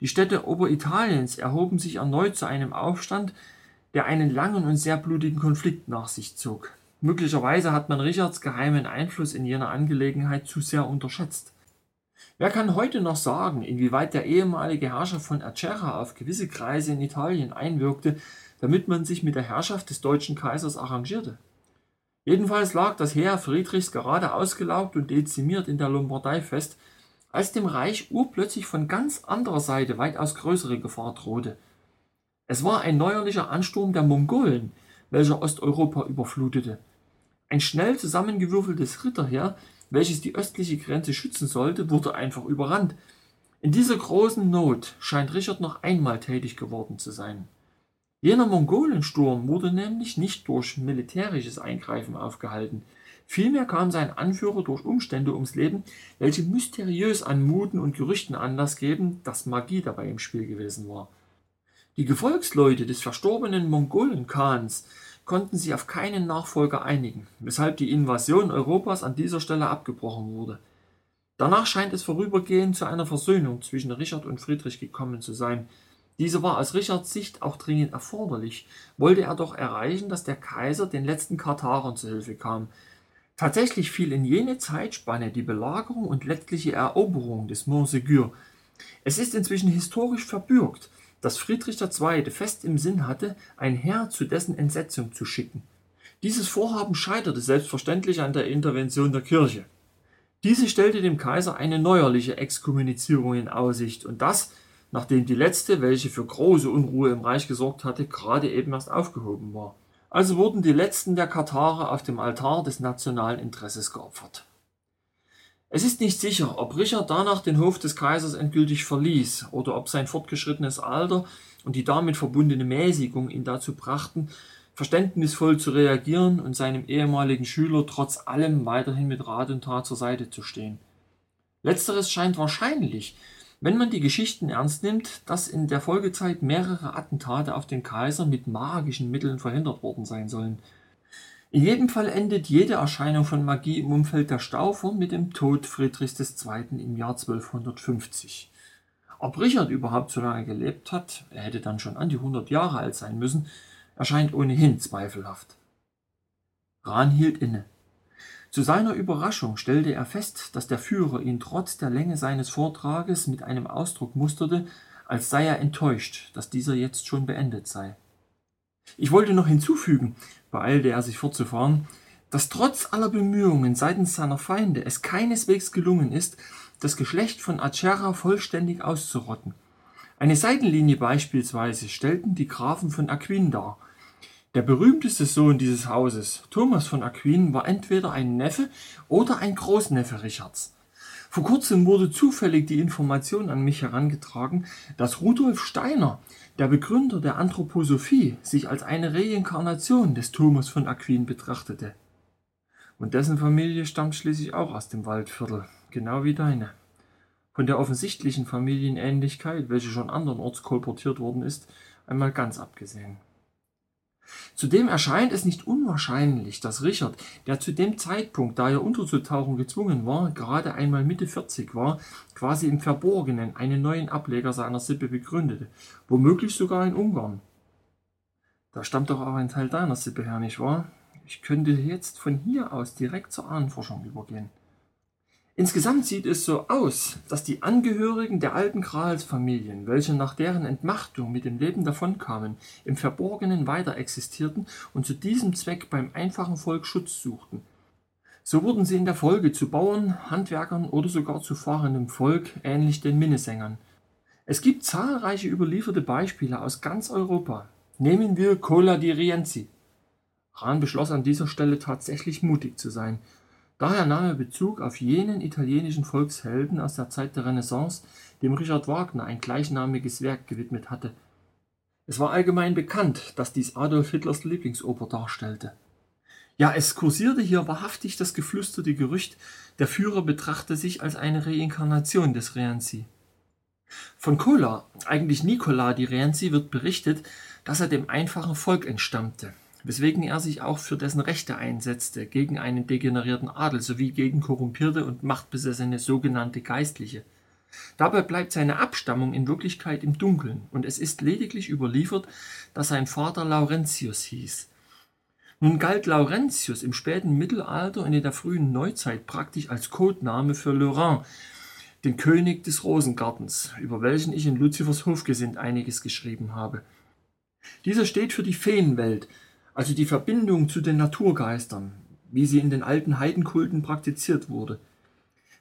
[SPEAKER 1] Die Städte Oberitaliens erhoben sich erneut zu einem Aufstand, der einen langen und sehr blutigen Konflikt nach sich zog. Möglicherweise hat man Richards geheimen Einfluss in jener Angelegenheit zu sehr unterschätzt. Wer kann heute noch sagen, inwieweit der ehemalige Herrscher von Acerra auf gewisse Kreise in Italien einwirkte, damit man sich mit der Herrschaft des deutschen Kaisers arrangierte? Jedenfalls lag das Heer Friedrichs gerade ausgelaugt und dezimiert in der Lombardei fest, als dem Reich urplötzlich von ganz anderer Seite weitaus größere Gefahr drohte. Es war ein neuerlicher Ansturm der Mongolen, welcher Osteuropa überflutete. Ein schnell zusammengewürfeltes Ritterheer, welches die östliche Grenze schützen sollte, wurde einfach überrannt. In dieser großen Not scheint Richard noch einmal tätig geworden zu sein. Jener Mongolensturm wurde nämlich nicht durch militärisches Eingreifen aufgehalten. Vielmehr kam sein Anführer durch Umstände ums Leben, welche mysteriös anmuten und Gerüchten Anlass geben, dass Magie dabei im Spiel gewesen war. Die Gefolgsleute des verstorbenen Mongolenkhans konnten sich auf keinen Nachfolger einigen, weshalb die Invasion Europas an dieser Stelle abgebrochen wurde. Danach scheint es vorübergehend zu einer Versöhnung zwischen Richard und Friedrich gekommen zu sein. Diese war aus Richards Sicht auch dringend erforderlich, wollte er doch erreichen, dass der Kaiser den letzten Kartharern zu Hilfe kam. Tatsächlich fiel in jene Zeitspanne die Belagerung und letztliche Eroberung des Montségur. Es ist inzwischen historisch verbürgt, dass Friedrich II. fest im Sinn hatte, ein Heer zu dessen Entsetzung zu schicken. Dieses Vorhaben scheiterte selbstverständlich an der Intervention der Kirche. Diese stellte dem Kaiser eine neuerliche Exkommunizierung in Aussicht, und das, nachdem die letzte, welche für große Unruhe im Reich gesorgt hatte, gerade eben erst aufgehoben war. Also wurden die letzten der Katare auf dem Altar des nationalen Interesses geopfert. Es ist nicht sicher, ob Richard danach den Hof des Kaisers endgültig verließ oder ob sein fortgeschrittenes Alter und die damit verbundene Mäßigung ihn dazu brachten, verständnisvoll zu reagieren und seinem ehemaligen Schüler trotz allem weiterhin mit Rat und Tat zur Seite zu stehen. Letzteres scheint wahrscheinlich, wenn man die Geschichten ernst nimmt, dass in der Folgezeit mehrere Attentate auf den Kaiser mit magischen Mitteln verhindert worden sein sollen – in jedem Fall endet jede Erscheinung von Magie im Umfeld der Staufer mit dem Tod Friedrichs II. im Jahr 1250. Ob Richard überhaupt so lange gelebt hat, er hätte dann schon an die 100 Jahre alt sein müssen, erscheint ohnehin zweifelhaft. Rahn hielt inne. Zu seiner Überraschung stellte er fest, dass der Führer ihn trotz der Länge seines Vortrages mit einem Ausdruck musterte, als sei er enttäuscht, dass dieser jetzt schon beendet sei. Ich wollte noch hinzufügen, beeilte er sich fortzufahren, dass trotz aller Bemühungen seitens seiner Feinde es keineswegs gelungen ist, das Geschlecht von Acerra vollständig auszurotten. Eine Seitenlinie beispielsweise stellten die Grafen von Aquin dar. Der berühmteste Sohn dieses Hauses, Thomas von Aquin, war entweder ein Neffe oder ein Großneffe Richards. Vor kurzem wurde zufällig die Information an mich herangetragen, dass Rudolf Steiner der Begründer der Anthroposophie sich als eine Reinkarnation des Thomas von Aquin betrachtete. Und dessen Familie stammt schließlich auch aus dem Waldviertel, genau wie deine. Von der offensichtlichen Familienähnlichkeit, welche schon andernorts kolportiert worden ist, einmal ganz abgesehen. Zudem erscheint es nicht unwahrscheinlich, dass Richard, der zu dem Zeitpunkt, da er unterzutauchen gezwungen war, gerade einmal Mitte 40 war, quasi im Verborgenen einen neuen Ableger seiner Sippe begründete, womöglich sogar in Ungarn. Da stammt doch auch ein Teil deiner Sippe her, nicht wahr? Ich könnte jetzt von hier aus direkt zur Ahnenforschung übergehen. Insgesamt sieht es so aus, dass die Angehörigen der alten Gralsfamilien, welche nach deren Entmachtung mit dem Leben davonkamen, im Verborgenen weiter existierten und zu diesem Zweck beim einfachen Volk Schutz suchten. So wurden sie in der Folge zu Bauern, Handwerkern oder sogar zu fahrendem Volk, ähnlich den Minnesängern. Es gibt zahlreiche überlieferte Beispiele aus ganz Europa. Nehmen wir Cola di Rienzi. Rahn beschloss an dieser Stelle tatsächlich mutig zu sein – Daher nahm er Bezug auf jenen italienischen Volkshelden aus der Zeit der Renaissance, dem Richard Wagner ein gleichnamiges Werk gewidmet hatte. Es war allgemein bekannt, dass dies Adolf Hitlers Lieblingsoper darstellte. Ja, es kursierte hier wahrhaftig das geflüsterte Gerücht, der Führer betrachte sich als eine Reinkarnation des Rienzi. Von Cola, eigentlich Nicola di Rienzi, wird berichtet, dass er dem einfachen Volk entstammte weswegen er sich auch für dessen Rechte einsetzte, gegen einen degenerierten Adel sowie gegen korrumpierte und machtbesessene sogenannte Geistliche. Dabei bleibt seine Abstammung in Wirklichkeit im Dunkeln, und es ist lediglich überliefert, dass sein Vater Laurentius hieß. Nun galt Laurentius im späten Mittelalter und in der frühen Neuzeit praktisch als Codename für Laurent, den König des Rosengartens, über welchen ich in Luzifers Hofgesind einiges geschrieben habe. Dieser steht für die Feenwelt, also die Verbindung zu den Naturgeistern, wie sie in den alten Heidenkulten praktiziert wurde.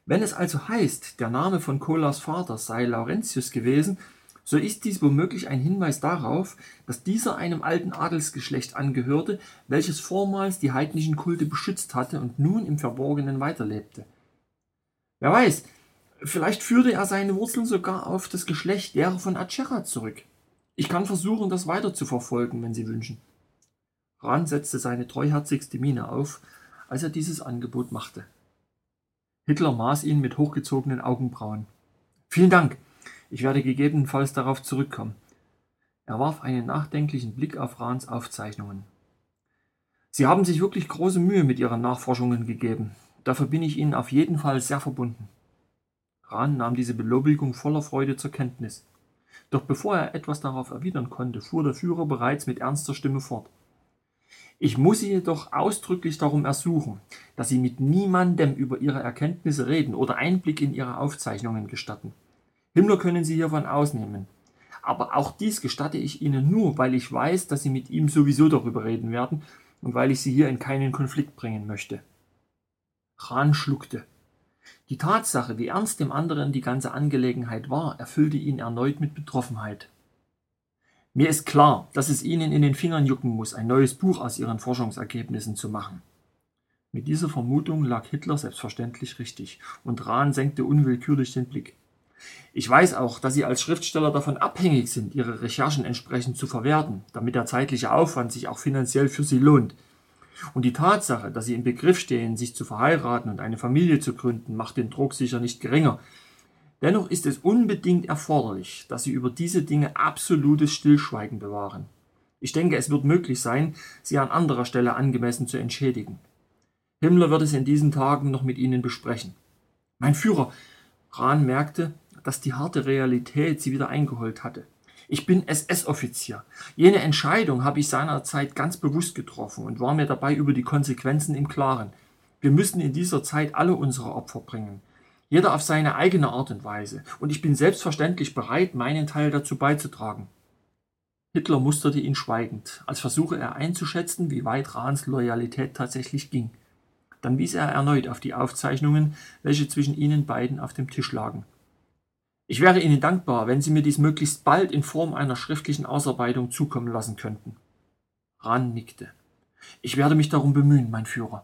[SPEAKER 1] Wenn es also heißt, der Name von Colas Vater sei Laurentius gewesen, so ist dies womöglich ein Hinweis darauf, dass dieser einem alten Adelsgeschlecht angehörte, welches vormals die heidnischen Kulte beschützt hatte und nun im Verborgenen weiterlebte. Wer weiß, vielleicht führte er seine Wurzeln sogar auf das Geschlecht derer von Acerra zurück. Ich kann versuchen, das weiter zu verfolgen, wenn Sie wünschen. Rahn setzte seine treuherzigste Miene auf, als er dieses Angebot machte. Hitler maß ihn mit hochgezogenen Augenbrauen. Vielen Dank. Ich werde gegebenenfalls darauf zurückkommen. Er warf einen nachdenklichen Blick auf Rahns Aufzeichnungen. Sie haben sich wirklich große Mühe mit Ihren Nachforschungen gegeben. Dafür bin ich Ihnen auf jeden Fall sehr verbunden. Rahn nahm diese Belobigung voller Freude zur Kenntnis. Doch bevor er etwas darauf erwidern konnte, fuhr der Führer bereits mit ernster Stimme fort. Ich muss Sie jedoch ausdrücklich darum ersuchen, dass Sie mit niemandem über Ihre Erkenntnisse reden oder Einblick in Ihre Aufzeichnungen gestatten. Himmler können Sie hiervon ausnehmen. Aber auch dies gestatte ich Ihnen nur, weil ich weiß, dass Sie mit ihm sowieso darüber reden werden und weil ich Sie hier in keinen Konflikt bringen möchte. Rahn schluckte. Die Tatsache, wie ernst dem anderen die ganze Angelegenheit war, erfüllte ihn erneut mit Betroffenheit. Mir ist klar, dass es Ihnen in den Fingern jucken muss, ein neues Buch aus Ihren Forschungsergebnissen zu machen. Mit dieser Vermutung lag Hitler selbstverständlich richtig, und Rahn senkte unwillkürlich den Blick. Ich weiß auch, dass Sie als Schriftsteller davon abhängig sind, Ihre Recherchen entsprechend zu verwerten, damit der zeitliche Aufwand sich auch finanziell für Sie lohnt. Und die Tatsache, dass Sie im Begriff stehen, sich zu verheiraten und eine Familie zu gründen, macht den Druck sicher nicht geringer. Dennoch ist es unbedingt erforderlich, dass Sie über diese Dinge absolutes Stillschweigen bewahren. Ich denke, es wird möglich sein, Sie an anderer Stelle angemessen zu entschädigen. Himmler wird es in diesen Tagen noch mit Ihnen besprechen. Mein Führer, Rahn merkte, dass die harte Realität sie wieder eingeholt hatte. Ich bin SS-Offizier. Jene Entscheidung habe ich seinerzeit ganz bewusst getroffen und war mir dabei über die Konsequenzen im Klaren. Wir müssen in dieser Zeit alle unsere Opfer bringen. Jeder auf seine eigene Art und Weise. Und ich bin selbstverständlich bereit, meinen Teil dazu beizutragen. Hitler musterte ihn schweigend, als versuche er einzuschätzen, wie weit Rahns Loyalität tatsächlich ging. Dann wies er erneut auf die Aufzeichnungen, welche zwischen ihnen beiden auf dem Tisch lagen. Ich wäre Ihnen dankbar, wenn Sie mir dies möglichst bald in Form einer schriftlichen Ausarbeitung zukommen lassen könnten. Rahn nickte. Ich werde mich darum bemühen, mein Führer.